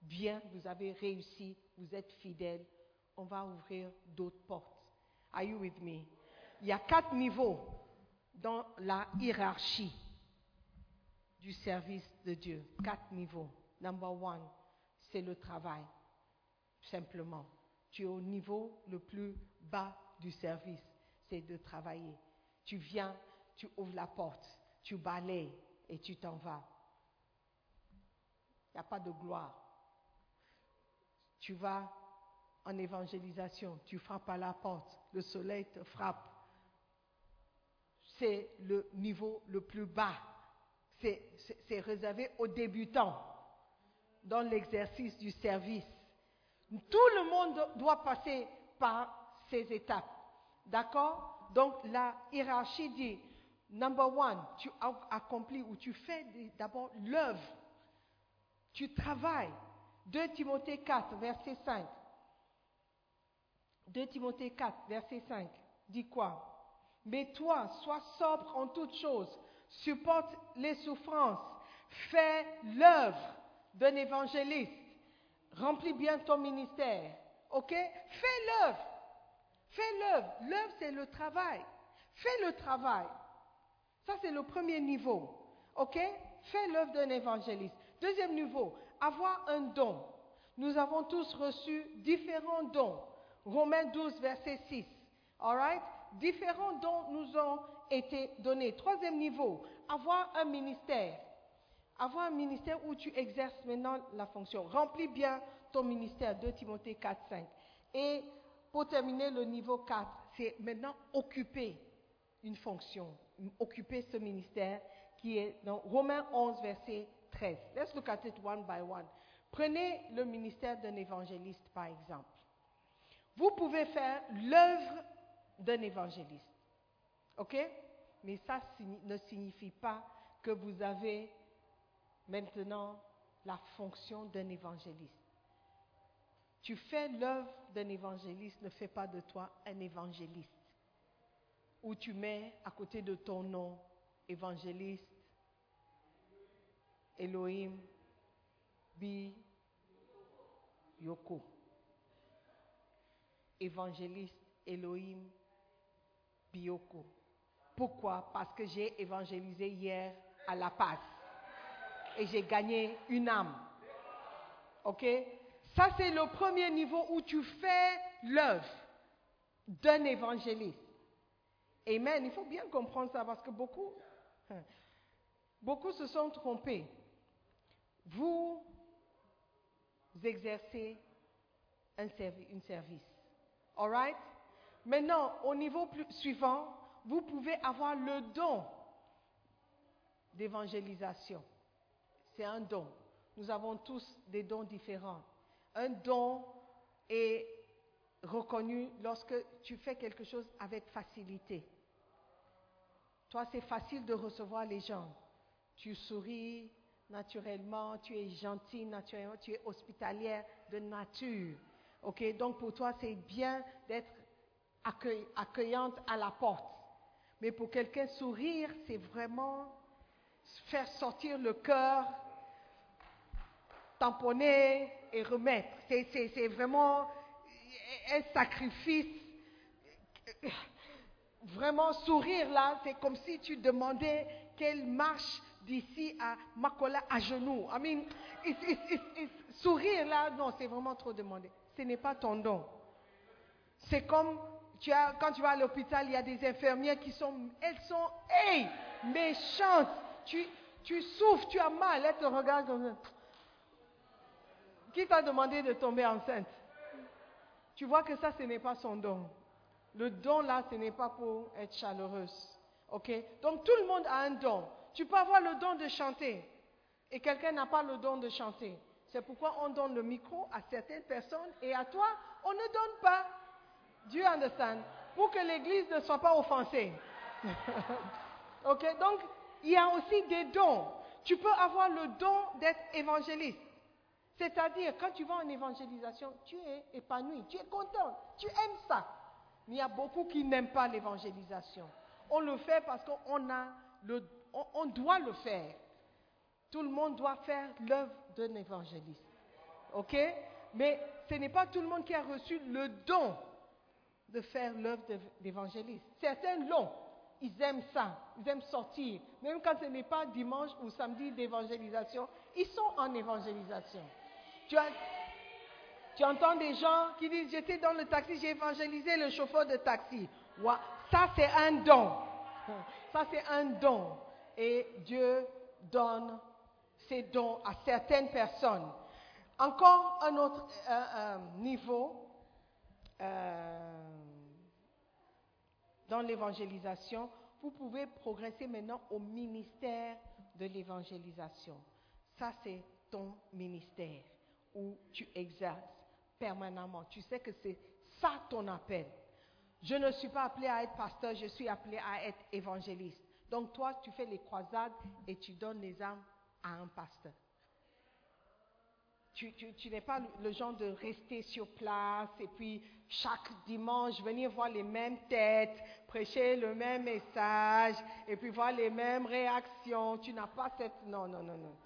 bien, vous avez réussi, vous êtes fidèle, on va ouvrir d'autres portes. Are you with me? Il y a quatre niveaux dans la hiérarchie du service de Dieu. Quatre niveaux. Number one, c'est le travail, simplement. Tu es au niveau le plus bas du service, c'est de travailler. Tu viens, tu ouvres la porte, tu balayes et tu t'en vas. Il n'y a pas de gloire. Tu vas en évangélisation, tu frappes à la porte, le soleil te frappe. C'est le niveau le plus bas. C'est réservé aux débutants dans l'exercice du service. Tout le monde doit passer par ces étapes. D'accord? Donc la hiérarchie dit, number one, tu as accompli ou tu fais d'abord l'œuvre. Tu travailles. 2 Timothée 4, verset 5. 2 Timothée 4, verset 5. Dit quoi? Mais toi, sois sobre en toutes choses, supporte les souffrances, fais l'œuvre d'un évangéliste, remplis bien ton ministère. OK? Fais l'œuvre. Fais l'œuvre. L'œuvre, c'est le travail. Fais le travail. Ça, c'est le premier niveau. OK? Fais l'œuvre d'un évangéliste. Deuxième niveau, avoir un don. Nous avons tous reçu différents dons. Romains 12, verset 6. All right? Différents dons nous ont été donnés. Troisième niveau, avoir un ministère. Avoir un ministère où tu exerces maintenant la fonction. Remplis bien ton ministère, 2 Timothée 4, 5. Et pour terminer le niveau 4, c'est maintenant occuper une fonction, occuper ce ministère qui est dans Romains 11, verset 13. Let's look at it one by one. Prenez le ministère d'un évangéliste, par exemple. Vous pouvez faire l'œuvre d'un évangéliste. OK? Mais ça ne signifie pas que vous avez maintenant la fonction d'un évangéliste. Tu fais l'œuvre d'un évangéliste, ne fais pas de toi un évangéliste. Où tu mets à côté de ton nom évangéliste, Elohim, B, Yoko. Évangéliste Elohim Bioko. Pourquoi? Parce que j'ai évangélisé hier à La Paz. Et j'ai gagné une âme. OK? Ça, c'est le premier niveau où tu fais l'œuvre d'un évangéliste. Amen. Il faut bien comprendre ça parce que beaucoup, [laughs] beaucoup se sont trompés. Vous exercez un service. All right? Maintenant, au niveau suivant, vous pouvez avoir le don d'évangélisation. C'est un don. Nous avons tous des dons différents. Un don est reconnu lorsque tu fais quelque chose avec facilité. Toi, c'est facile de recevoir les gens. Tu souris naturellement, tu es gentil naturellement, tu es hospitalière de nature. Ok, donc pour toi, c'est bien d'être accueillante à la porte. Mais pour quelqu'un, sourire, c'est vraiment faire sortir le cœur, tamponner et remettre. C'est vraiment un sacrifice. Vraiment, sourire là, c'est comme si tu demandais qu'elle marche d'ici à Makola à genoux. I mean, sourire là, non, c'est vraiment trop demandé. Ce n'est pas ton don. C'est comme quand tu vas à l'hôpital, il y a des infirmières qui sont, elles sont, hey, méchantes. Tu, tu souffres, tu as mal, elles te regardent comme ça. Qui t'a demandé de tomber enceinte? Tu vois que ça, ce n'est pas son don. Le don là, ce n'est pas pour être chaleureuse. OK? Donc tout le monde a un don. Tu peux avoir le don de chanter et quelqu'un n'a pas le don de chanter. C'est pourquoi on donne le micro à certaines personnes et à toi, on ne donne pas. You understand? Pour que l'église ne soit pas offensée. [laughs] ok? Donc, il y a aussi des dons. Tu peux avoir le don d'être évangéliste. C'est-à-dire, quand tu vas en évangélisation, tu es épanoui, tu es content, tu aimes ça. Mais il y a beaucoup qui n'aiment pas l'évangélisation. On le fait parce qu'on a le, on doit le faire. Tout le monde doit faire l'œuvre d'un évangéliste. OK? Mais ce n'est pas tout le monde qui a reçu le don de faire l'œuvre d'évangéliste. Certains l'ont. Ils aiment ça. Ils aiment sortir. Même quand ce n'est pas dimanche ou samedi d'évangélisation, ils sont en évangélisation. Tu, entends des gens qui disent, j'étais dans le taxi, j'ai évangélisé le chauffeur de taxi. Ça, c'est un don. [laughs] Ça, c'est un don. Et Dieu donne ces dons à certaines personnes. Encore un autre euh, euh, niveau euh, dans l'évangélisation, vous pouvez progresser maintenant au ministère de l'évangélisation. Ça, c'est ton ministère où tu exerces permanemment. Tu sais que c'est ça ton appel. Je ne suis pas appelé à être pasteur, je suis appelé à être évangéliste. Donc toi, tu fais les croisades et tu donnes les âmes à un pasteur. Tu, n'es pas le genre de rester sur place et puis chaque dimanche venir voir les mêmes têtes, prêcher le même message et puis voir les mêmes réactions. Tu n'as pas cette... Non, non, non, non.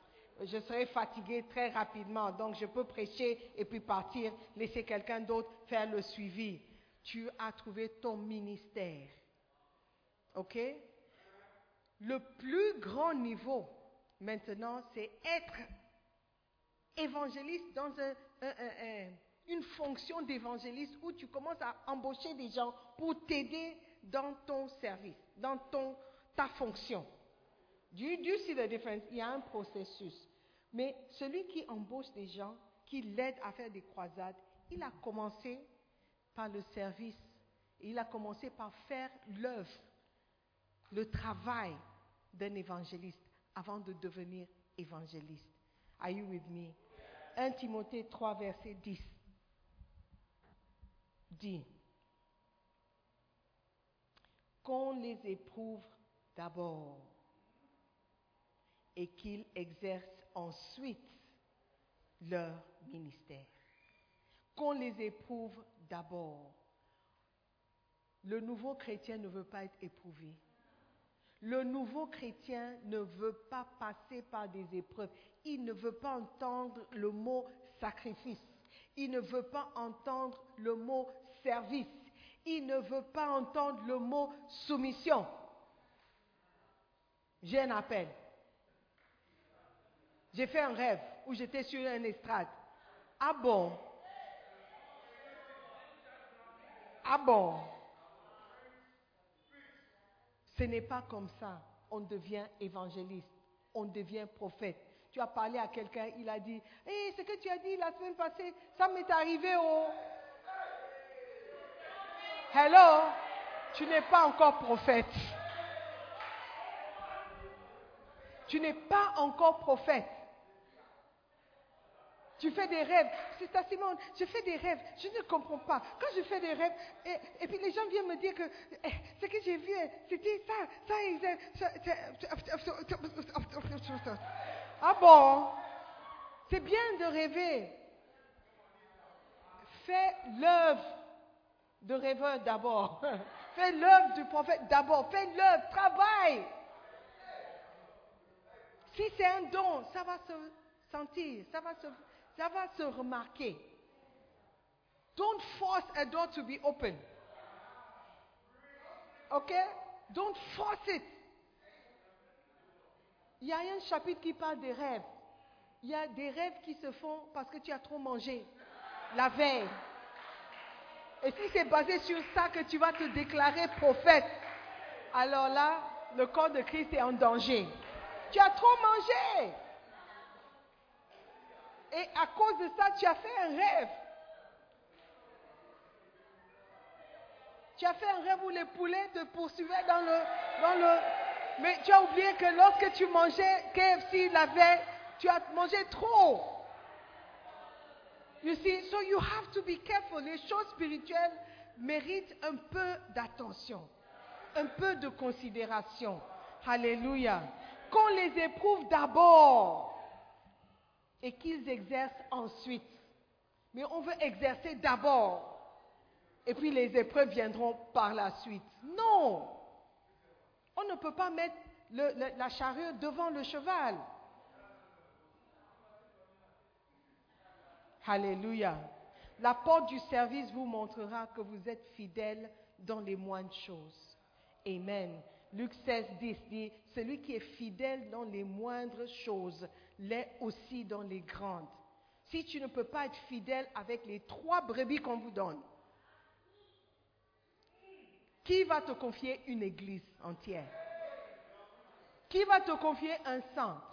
Je serai fatigué très rapidement, donc je peux prêcher et puis partir, laisser quelqu'un d'autre faire le suivi. Tu as trouvé ton ministère. OK? Le plus grand niveau maintenant, c'est être évangéliste dans une fonction d'évangéliste où tu commences à embaucher des gens pour t'aider dans ton service, dans ta fonction. Do you? Il y a un processus. Mais celui qui embauche des gens, qui l'aide à faire des croisades, il a commencé par le service. Il a commencé par faire l'œuvre, le travail d'un évangéliste avant de devenir évangéliste. Are you with me? 1 Timothée 3, verset 10 dit qu'on les éprouve d'abord et qu'ils exercent ensuite leur ministère. Qu'on les éprouve d'abord. Le nouveau chrétien ne veut pas être éprouvé. Le nouveau chrétien ne veut pas passer par des épreuves. Il ne veut pas entendre le mot sacrifice. Il ne veut pas entendre le mot service. Il ne veut pas entendre le mot soumission. J'ai un appel. J'ai fait un rêve où j'étais sur un estrade. Ah bon? Ah bon? Ce n'est pas comme ça. On devient évangéliste. On devient prophète. Tu as parlé à quelqu'un, il a dit, hé, ce que tu as dit la semaine passée, ça m'est arrivé au... Hello, tu n'es pas encore prophète. Tu n'es pas encore prophète. Tu fais des rêves. C'est ça, Simone. Je fais des rêves. Je ne comprends pas. Quand je fais des rêves, et, puis les gens viennent me dire que eh, ce que j'ai vu, c'était ça, ça, ça, Ah bon? C'est bien de rêver. Fais l'œuvre de rêveur d'abord. [laughs] Fais l'œuvre du prophète d'abord. Fais l'œuvre, travaille. Si c'est un don, ça va se sentir, ça va se ça va se remarquer. Don't force a door to be open. OK? Don't force it. Il y a un chapitre qui parle des rêves. Il y a des rêves qui se font parce que tu as trop mangé la veille. Et si c'est basé sur ça que tu vas te déclarer prophète, alors là, le corps de Christ est en danger. Tu as trop mangé. Et à cause de ça, tu as fait un rêve. Tu as fait un rêve où les poulets te poursuivaient dans le, dans le... Mais tu as oublié que lorsque tu mangeais KFC la veille, tu as mangé trop. You see, so you have to be careful. Les choses spirituelles méritent un peu d'attention, un peu de considération. Alléluia. Qu'on les éprouve d'abord et qu'ils exercent ensuite. Mais on veut exercer d'abord. Et puis les épreuves viendront par la suite. Non. On ne peut pas mettre la charrue devant le cheval. Alléluia. La porte du service vous montrera que vous êtes fidèle dans les moindres choses. Amen. Luc 16, 10 dit, celui qui est fidèle dans les moindres choses l'est aussi dans les grandes. Si tu ne peux pas être fidèle avec les trois brebis qu'on vous donne, qui va te confier une église entière? Qui va te confier un centre?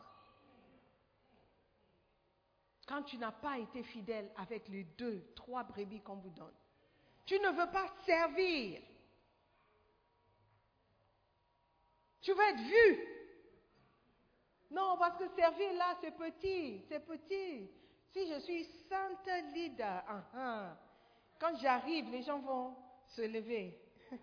Quand tu n'as pas été fidèle avec les deux, trois brebis qu'on vous donne, tu ne veux pas servir. Tu veux être vu. Non, parce que servir là, c'est petit, c'est petit. Si je suis sainte leader, ah, ah, quand j'arrive, les gens vont se lever. [laughs]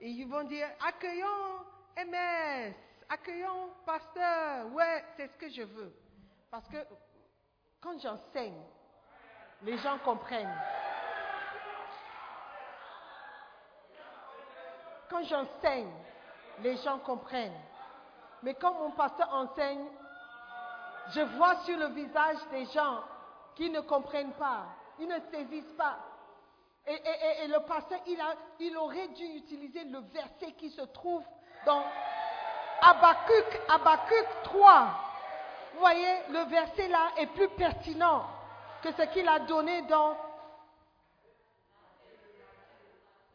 Et ils vont dire, accueillons MS, accueillons pasteur. Ouais, c'est ce que je veux. Parce que quand j'enseigne, les gens comprennent. Quand j'enseigne, les gens comprennent. Mais quand mon pasteur enseigne, je vois sur le visage des gens qui ne comprennent pas, ils ne saisissent pas. Et, le pasteur, il, a, il aurait dû utiliser le verset qui se trouve dans Habakkuk, Habakkuk 3. Vous voyez, le verset là est plus pertinent que ce qu'il a donné dans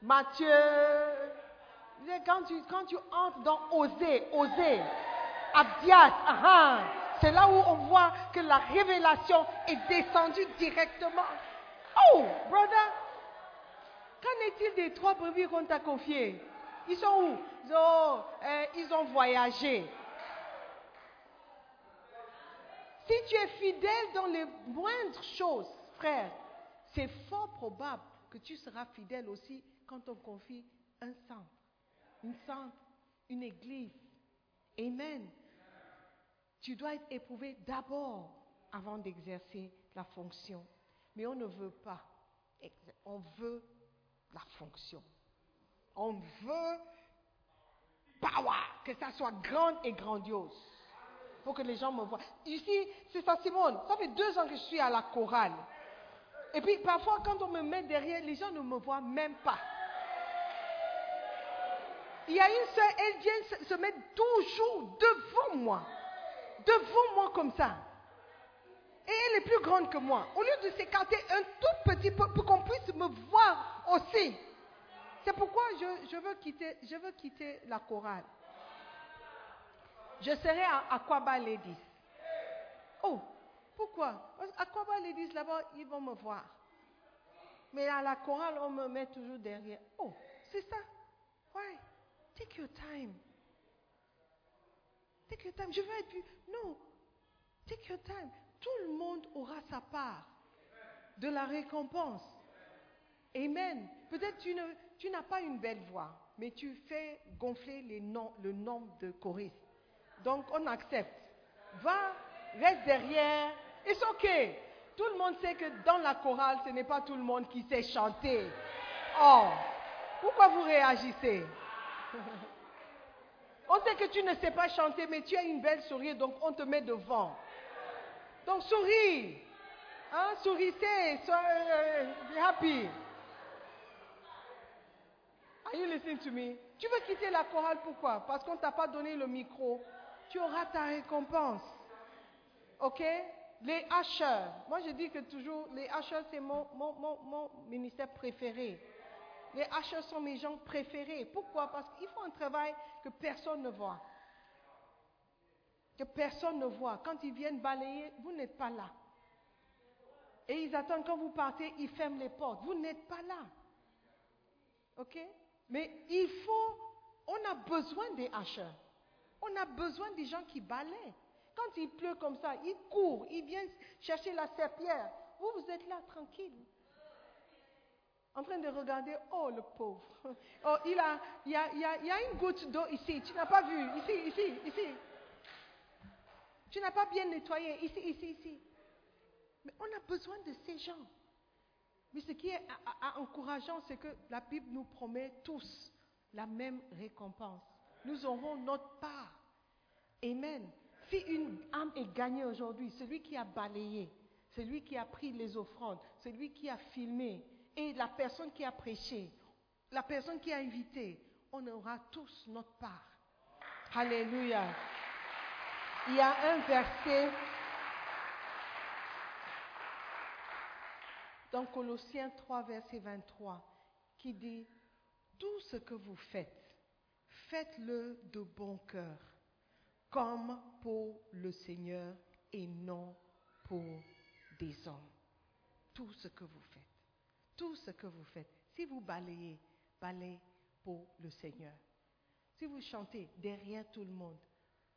Matthieu quand tu, entres dans oser, oser, abdias, c'est là où on voit que la révélation est descendue directement. Oh, brother, qu'en est-il des trois brebis qu'on t'a confiés Ils sont où? Ils ont, eh, ils ont voyagé. Si tu es fidèle dans les moindres choses, frère, c'est fort probable que tu seras fidèle aussi quand on confie un sang une sainte, une église. Amen. Tu dois être éprouvé d'abord avant d'exercer la fonction. Mais on ne veut pas. On veut la fonction. On veut power, que ça soit grand et grandiose. pour que les gens me voient. Ici, c'est ça, Simone. Ça fait deux ans que je suis à la chorale. Et puis, parfois, quand on me met derrière, les gens ne me voient même pas. Il y a une sœur, elle vient se, mettre toujours devant moi. Devant moi comme ça. Et elle est plus grande que moi. Au lieu de s'écarter un tout petit peu pour qu'on puisse me voir aussi. C'est pourquoi je, veux quitter, je veux quitter la chorale. Je serai à Aquaba Ladies. Oh, pourquoi? Qu'à Aquaba Ladies, là-bas, ils vont me voir. Mais à la chorale, on me met toujours derrière. Oh, c'est ça. Why? Take your time. Take your time. Je veux être. Non. Take your time. Tout le monde aura sa part de la récompense. Amen. Peut-être tu, ne, tu n'as pas une belle voix, mais tu fais gonfler le nombre de choristes. Donc on accepte. Va, reste derrière. It's ok. Tout le monde sait que dans la chorale, ce n'est pas tout le monde qui sait chanter. Oh, pourquoi vous réagissez? On sait que tu ne sais pas chanter, mais tu as une belle sourire, donc on te met devant. Donc souris. Hein, sourissez, soyez be happy. Are you listening to me? Tu veux quitter la chorale, pourquoi? Parce qu'on ne t'a pas donné le micro. Tu auras ta récompense. OK? Les ushers. Moi, je dis que toujours, les ushers, c'est mon ministère préféré. Les ushers sont mes gens préférés. Pourquoi? Parce qu'ils font un travail que personne ne voit. Que personne ne voit. Quand ils viennent balayer, vous n'êtes pas là. Et ils attendent quand vous partez, ils ferment les portes. Vous n'êtes pas là. OK? Mais il faut, on a besoin des hacheurs. On a besoin des gens qui balayent. Quand il pleut comme ça, ils courent, ils viennent chercher la serpillère. Vous, vous êtes là tranquille. En train de regarder, oh le pauvre. Oh, il, a, il, y a, il, a, une goutte d'eau ici. Tu n'as pas vu. Ici, ici, ici. Tu n'as pas bien nettoyé. Ici, ici, ici. Mais on a besoin de ces gens. Mais ce qui est encourageant, c'est que la Bible nous promet tous la même récompense. Nous aurons notre part. Amen. Si une âme est gagnée aujourd'hui, celui qui a balayé, celui qui a pris les offrandes, celui qui a filmé et la personne qui a prêché, la personne qui a invité, on aura tous notre part. Alléluia. Il y a un verset dans Colossiens 3, verset 23, qui dit, Tout ce que vous faites, faites-le de bon cœur, comme pour le Seigneur et non pour des hommes. Tout ce que vous faites, tout ce que vous faites, si vous balayez, balayez pour le Seigneur. Si vous chantez derrière tout le monde,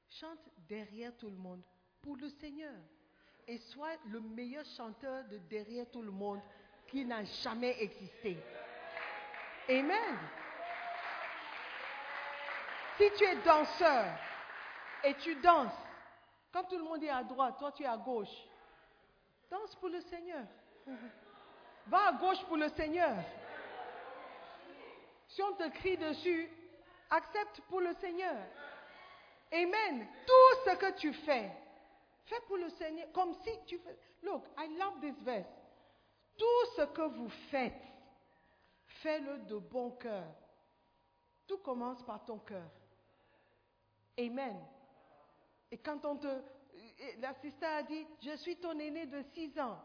chante derrière tout le monde pour le Seigneur. Et sois le meilleur chanteur de derrière tout le monde qui n'a jamais existé. Amen. Si tu es danseur et tu danses, quand tout le monde est à droite, toi tu es à gauche, danse pour le Seigneur. [laughs] Va à gauche pour le Seigneur. Si on te crie dessus, accepte pour le Seigneur. Amen. Tout ce que tu fais, fais pour le Seigneur. Comme si tu fais. Look, I love this verse. Tout ce que vous faites, fais-le de bon cœur. Tout commence par ton cœur. Amen. Et quand on te. L'assistant a dit Je suis ton aîné de 6 ans.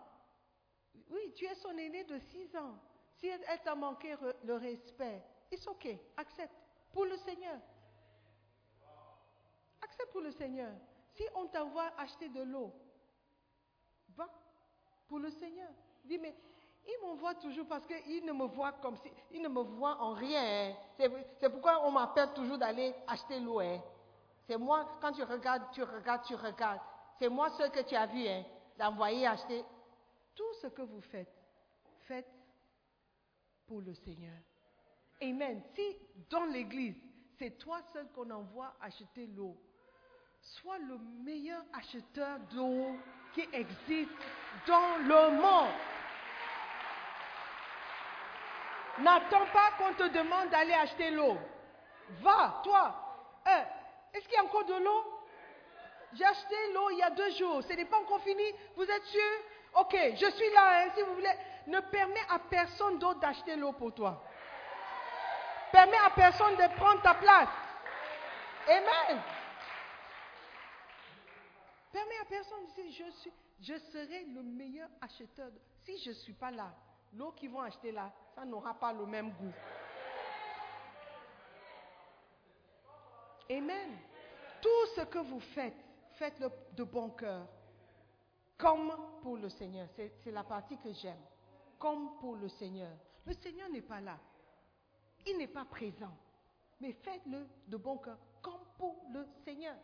Oui, tu es son aîné de 6 ans. Si elle, t'a manqué le respect, it's ok, accepte. Pour le Seigneur. Accepte pour le Seigneur. Si on t'envoie acheter de l'eau, va pour le Seigneur. Dis, mais il m'envoie toujours parce qu'il ne me voit comme si. Il ne me voit en rien. hein. C'est c'est pourquoi on m'appelle toujours d'aller acheter l'eau. hein. C'est moi, quand tu regardes, tu regardes, tu regardes. C'est moi ce que tu as vu, hein, d'envoyer acheter. Tout ce que vous faites, faites pour le Seigneur. Amen. Si dans l'église, c'est toi seul qu'on envoie acheter l'eau, sois le meilleur acheteur d'eau qui existe dans le monde. N'attends pas qu'on te demande d'aller acheter l'eau. Va, toi. Euh, Est-ce qu'il y a encore de l'eau? J'ai acheté l'eau il y a deux jours. Ce n'est pas encore fini. Vous êtes sûr? Ok, je suis là, hein, si vous voulez. Ne permets à personne d'autre d'acheter l'eau pour toi. Permets à personne de prendre ta place. Amen. Permets à personne de dire, je, suis, je serai le meilleur acheteur. Si je ne suis pas là, l'eau qu'ils vont acheter là, ça n'aura pas le même goût. Amen. Tout ce que vous faites, faites-le de bon cœur. Comme pour le Seigneur. C'est la partie que j'aime. Comme pour le Seigneur. Le Seigneur n'est pas là. Il n'est pas présent. Mais faites-le de bon cœur. Comme pour le Seigneur.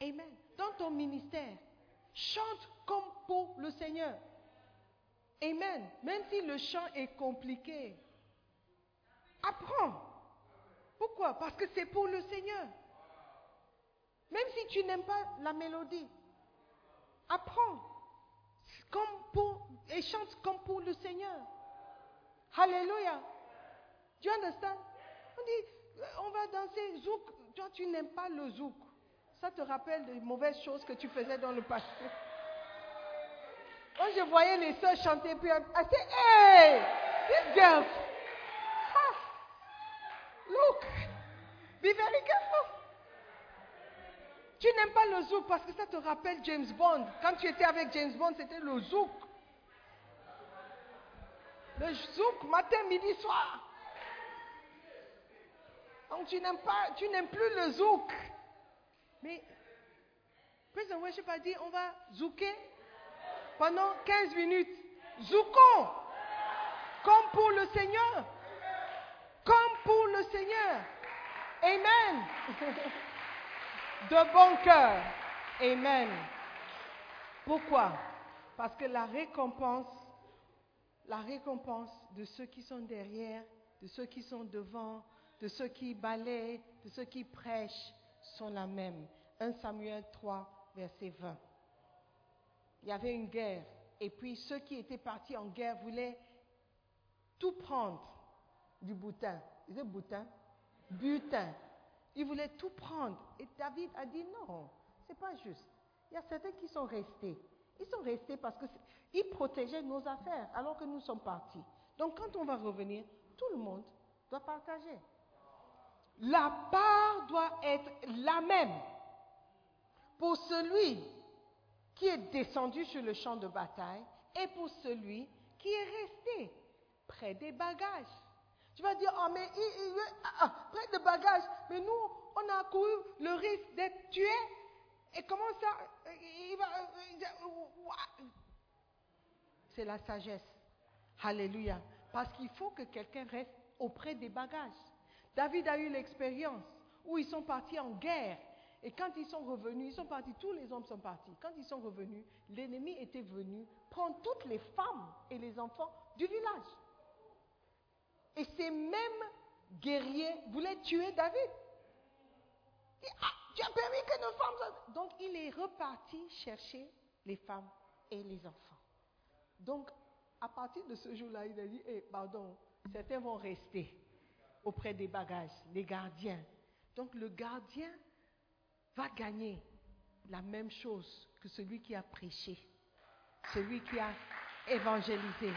Amen. Dans ton ministère, chante comme pour le Seigneur. Amen. Même si le chant est compliqué, apprends. Pourquoi? Parce que c'est pour le Seigneur. Même si tu n'aimes pas la mélodie, apprends. Et chante comme pour le Seigneur. Alléluia. You understand? On dit, euh, on va danser zouk. Toi, tu n'aimes pas le zouk. Ça te rappelle des mauvaises choses que tu faisais dans le passé. Quand je voyais les soeurs chanter, puis I said, hey, these girls, ah, look, be very careful. Tu n'aimes pas le zouk parce que ça te rappelle James Bond. Quand tu étais avec James Bond, c'était le zouk. Le zouk, matin, midi, soir. Donc tu n'aimes pas, tu n'aimes plus le zouk. Mais Président Worship a dit, on va zouker pendant 15 minutes. Zoukons comme pour le Seigneur. Comme pour le Seigneur. Amen. [laughs] De bon cœur. Amen. Pourquoi? Parce que la récompense, la récompense de ceux qui sont derrière, de ceux qui sont devant, de ceux qui balayent, de ceux qui prêchent, sont la même. 1 Samuel 3, verset 20. Il y avait une guerre. Et puis ceux qui étaient partis en guerre voulaient tout prendre du boutin. Ils disaient boutin Butin. Ils voulaient tout prendre. Et David a dit non, c'est pas juste. Il y a certains qui sont restés. Ils sont restés parce qu'ils protégeaient nos affaires alors que nous sommes partis. Donc quand on va revenir, tout le monde doit partager. La part doit être la même pour celui qui est descendu sur le champ de bataille et pour celui qui est resté près des bagages. Tu vas dire, oh, mais il, il- ah, ah, près des bagages, mais nous, on a couru le risque d'être tués. Et comment ça? C'est la sagesse. Alléluia. Parce qu'il faut que quelqu'un reste auprès des bagages. David a eu l'expérience où ils sont partis en guerre. Et quand ils sont revenus, ils sont partis, tous les hommes sont partis. Quand ils sont revenus, l'ennemi était venu prendre toutes les femmes et les enfants du village. Et ces mêmes guerriers voulaient tuer David. Dit, Ah, tu as permis que nos femmes... Donc il est reparti chercher les femmes et les enfants. Donc, à partir de ce jour-là, il a dit, Eh, pardon, certains vont rester auprès des bagages, les gardiens. Donc, le gardien va gagner la même chose que celui qui a prêché, celui qui a évangélisé.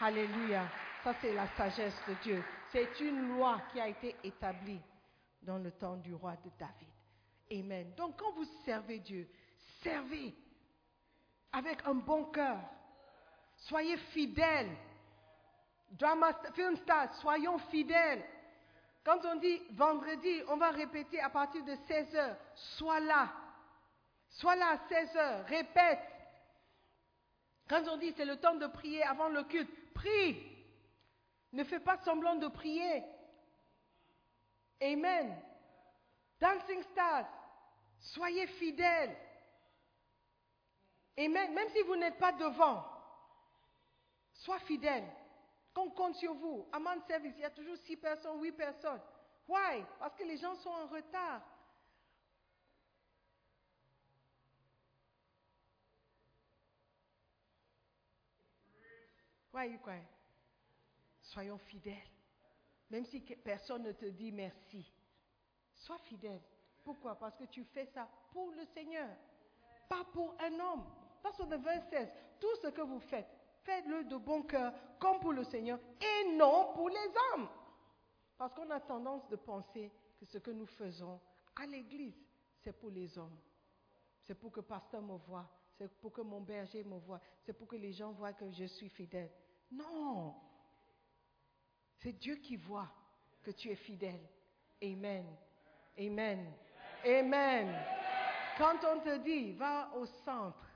Alléluia. Ça, c'est la sagesse de Dieu. C'est une loi qui a été établie dans le temps du roi de David. Amen. Donc, quand vous servez Dieu, servez avec un bon cœur. Soyez fidèles. Drama, film stars, soyons fidèles. Quand on dit vendredi, on va répéter à partir de 16 heures. Sois là. Sois là à 16 heures. Répète. Quand on dit c'est le temps de prier avant le culte, prie. Ne fais pas semblant de prier. Amen. Dancing stars, soyez fidèles. Amen. Même si vous n'êtes pas devant, sois fidèle. Qu'on compte sur vous. À man service, il y a toujours six personnes, huit personnes. Why? Parce que les gens sont en retard. Why you crying? Soyons fidèles. Même si personne ne te dit merci. Sois fidèle. Pourquoi? Parce que tu fais ça pour le Seigneur, pas pour un homme. Parce que le verset 16, tout ce que vous faites, faites-le de bon cœur, comme pour le Seigneur, et non pour les hommes. Parce qu'on a tendance de penser que ce que nous faisons à l'église, c'est pour les hommes. C'est pour que pasteur me voie, c'est pour que mon berger me voie, c'est pour que les gens voient que je suis fidèle. Non. C'est Dieu qui voit que tu es fidèle. Amen. Amen. Amen. Quand on te dit, va au centre,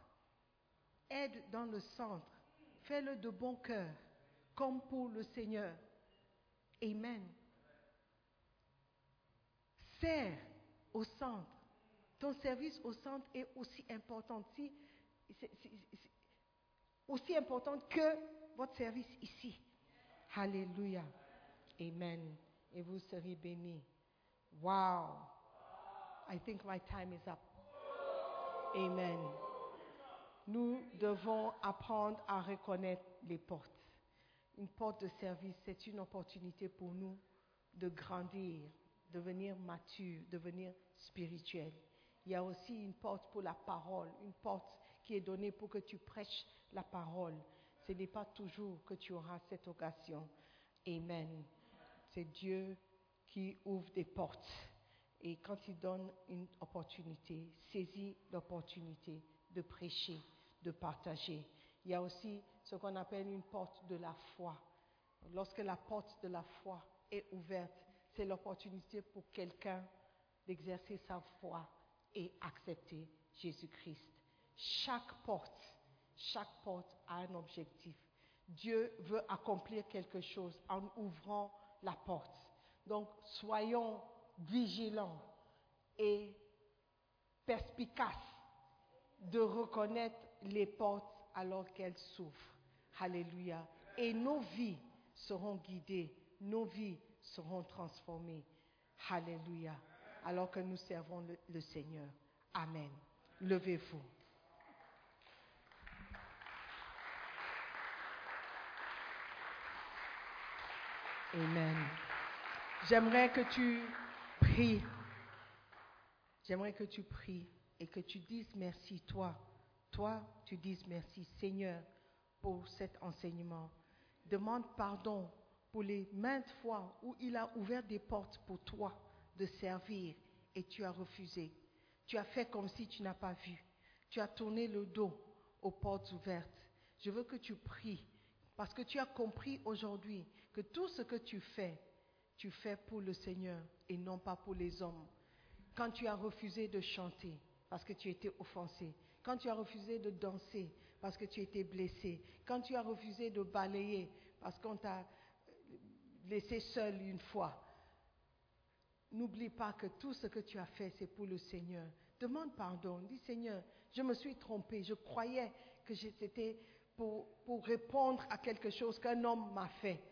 aide dans le centre, fais-le de bon cœur, comme pour le Seigneur. Amen. Sers au centre. Ton service au centre est aussi important, aussi important que votre service ici. Alléluia. Amen. Et vous serez bénis. Wow. I think my time is up. Amen. Nous devons apprendre à reconnaître les portes. Une porte de service, c'est une opportunité pour nous de grandir, devenir mature, devenir spirituel. Il y a aussi une porte pour la parole, une porte qui est donnée pour que tu prêches la parole. Ce n'est pas toujours que tu auras cette occasion. Amen. C'est Dieu qui ouvre des portes. Et quand il donne une opportunité, saisis l'opportunité de prêcher, de partager. Il y a aussi ce qu'on appelle une porte de la foi. Lorsque la porte de la foi est ouverte, c'est l'opportunité pour quelqu'un d'exercer sa foi et accepter Jésus-Christ. Chaque porte, chaque porte a un objectif. Dieu veut accomplir quelque chose en ouvrant la porte. Donc, soyons vigilants et perspicaces de reconnaître les portes alors qu'elles s'ouvrent. Alléluia. Et nos vies seront guidées, nos vies seront transformées. Alléluia. Alors que nous servons le, le Seigneur. Amen. Levez-vous. Amen. J'aimerais que tu pries. J'aimerais que tu pries et que tu dises merci, toi. Toi, tu dises merci, Seigneur, pour cet enseignement. Demande pardon pour les maintes fois où il a ouvert des portes pour toi de servir et tu as refusé. Tu as fait comme si tu n'as pas vu. Tu as tourné le dos aux portes ouvertes. Je veux que tu pries parce que tu as compris aujourd'hui que tout ce que tu fais, tu fais pour le Seigneur et non pas pour les hommes. Quand tu as refusé de chanter parce que tu étais offensé, quand tu as refusé de danser parce que tu étais blessé, quand tu as refusé de balayer parce qu'on t'a laissé seul une fois, n'oublie pas que tout ce que tu as fait, c'est pour le Seigneur. Demande pardon. Dis Seigneur, je me suis trompé. Je croyais que c'était pour, pour répondre à quelque chose qu'un homme m'a fait.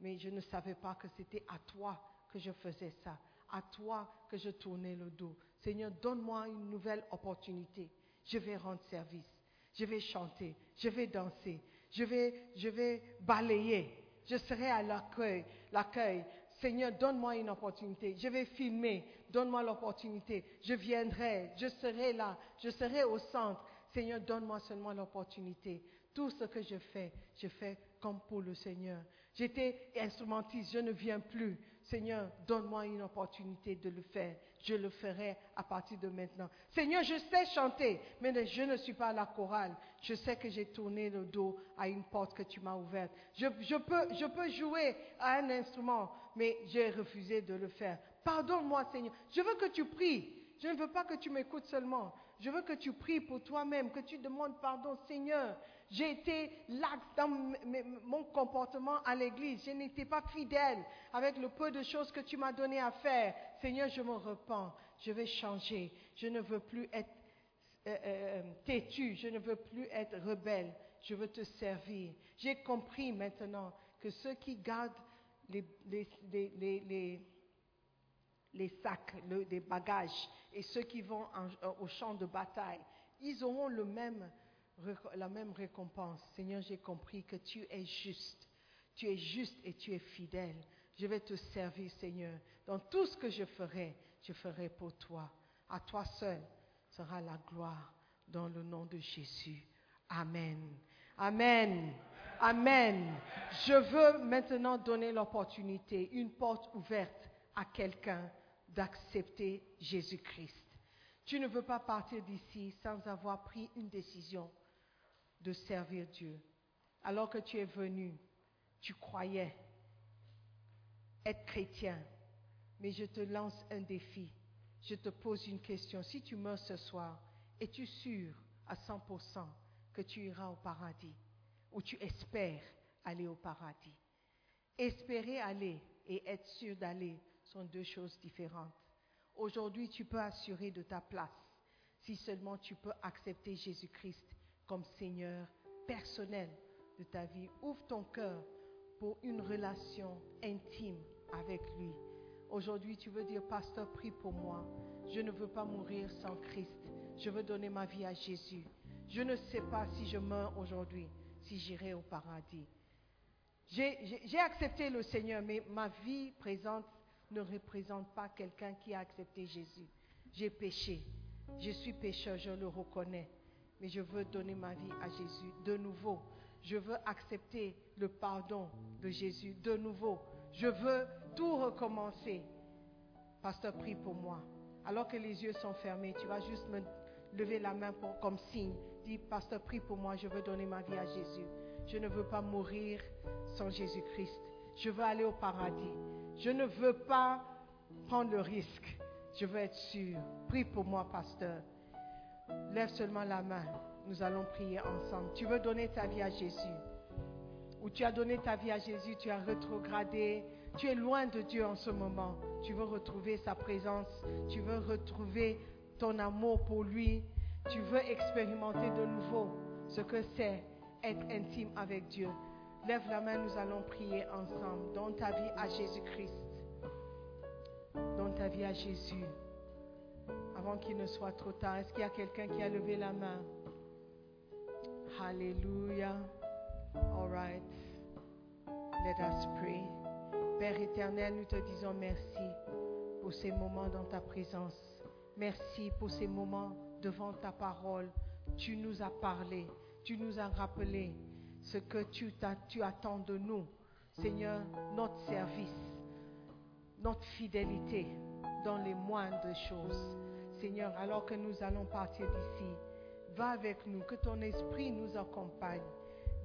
Mais je ne savais pas que c'était à toi que je faisais ça, à toi que je tournais le dos. Seigneur, donne-moi une nouvelle opportunité. Je vais rendre service, je vais chanter, je vais danser, je vais, je vais balayer, je serai à l'accueil, l'accueil. Seigneur, donne-moi une opportunité. Je vais filmer, donne-moi l'opportunité. Je viendrai, je serai là, je serai au centre. Seigneur, donne-moi seulement l'opportunité. Tout ce que je fais, je fais comme pour le Seigneur. J'étais instrumentiste, je ne viens plus. Seigneur, donne-moi une opportunité de le faire. Je le ferai à partir de maintenant. Seigneur, je sais chanter, mais je ne suis pas à la chorale. Je sais que j'ai tourné le dos à une porte que tu m'as ouverte. Je, peux, je peux jouer à un instrument, mais j'ai refusé de le faire. Pardonne-moi, Seigneur. Je veux que tu pries. Je ne veux pas que tu m'écoutes seulement. Je veux que tu pries pour toi-même, que tu demandes pardon. Seigneur, j'ai été lax dans mon comportement à l'église. Je n'étais pas fidèle avec le peu de choses que tu m'as donné à faire. Seigneur, je me repens. Je vais changer. Je ne veux plus être euh, euh, têtu. Je ne veux plus être rebelle. Je veux te servir. J'ai compris maintenant que ceux qui gardent les les sacs, le, les bagages, et ceux qui vont en, au champ de bataille, ils auront le même, la même récompense. Seigneur, j'ai compris que tu es juste. Tu es juste et tu es fidèle. Je vais te servir, Seigneur. Dans tout ce que je ferai, je ferai pour toi. À toi seul sera la gloire dans le nom de Jésus. Amen. Amen. Amen. Je veux maintenant donner l'opportunité, une porte ouverte à quelqu'un d'accepter Jésus-Christ. Tu ne veux pas partir d'ici sans avoir pris une décision de servir Dieu. Alors que tu es venu, tu croyais être chrétien, mais je te lance un défi. Je te pose une question. Si tu meurs ce soir, es-tu sûr à 100% que tu iras au paradis? Ou tu espères aller au paradis? Espérer aller et être sûr d'aller sont deux choses différentes. Aujourd'hui, tu peux assurer de ta place si seulement tu peux accepter Jésus-Christ comme Seigneur personnel de ta vie. Ouvre ton cœur pour une relation intime avec lui. Aujourd'hui, tu veux dire, Pasteur, prie pour moi. Je ne veux pas mourir sans Christ. Je veux donner ma vie à Jésus. Je ne sais pas si je meurs aujourd'hui, si j'irai au paradis. J'ai accepté le Seigneur, mais ma vie présente ne représente pas quelqu'un qui a accepté Jésus. J'ai péché. Je suis pécheur, je le reconnais. Mais je veux donner ma vie à Jésus de nouveau. Je veux accepter le pardon de Jésus de nouveau. Je veux tout recommencer. Pasteur, prie pour moi. Alors que les yeux sont fermés, tu vas juste me lever la main comme signe. Dis, Pasteur, prie pour moi, je veux donner ma vie à Jésus. Je ne veux pas mourir sans Jésus-Christ. Je veux aller au paradis. Je ne veux pas prendre le risque. Je veux être sûr. Prie pour moi, pasteur. Lève seulement la main. Nous allons prier ensemble. Tu veux donner ta vie à Jésus. Ou tu as donné ta vie à Jésus, tu as rétrogradé. Tu es loin de Dieu en ce moment. Tu veux retrouver sa présence. Tu veux retrouver ton amour pour lui. Tu veux expérimenter de nouveau ce que c'est être intime avec Dieu. Lève la main, nous allons prier ensemble. Donne ta vie à Jésus-Christ. Donne ta vie à Jésus. Avant qu'il ne soit trop tard, est-ce qu'il y a quelqu'un qui a levé la main? Alléluia. All right. Let us pray. Père éternel, nous te disons merci pour ces moments dans ta présence. Merci pour ces moments devant ta parole. Tu nous as parlé, tu nous as rappelé ce que tu, attends de nous. Seigneur, notre service, notre fidélité dans les moindres choses. Seigneur, alors que nous allons partir d'ici, va avec nous, que ton esprit nous accompagne.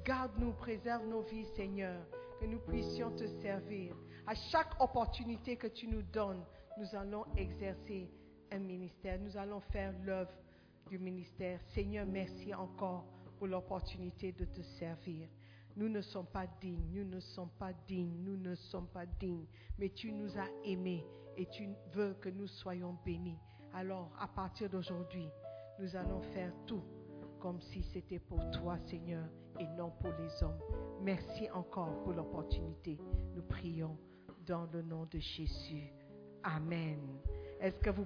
Garde-nous, préserve nos vies, Seigneur, que nous puissions te servir. À chaque opportunité que tu nous donnes, nous allons exercer un ministère, nous allons faire l'œuvre du ministère. Seigneur, merci encore pour l'opportunité de te servir. Nous ne sommes pas dignes, nous ne sommes pas dignes, nous ne sommes pas dignes, mais tu nous as aimés et tu veux que nous soyons bénis. Alors, à partir d'aujourd'hui, nous allons faire tout comme si c'était pour toi, Seigneur, et non pour les hommes. Merci encore pour l'opportunité. Nous prions dans le nom de Jésus. Amen. Est-ce que vous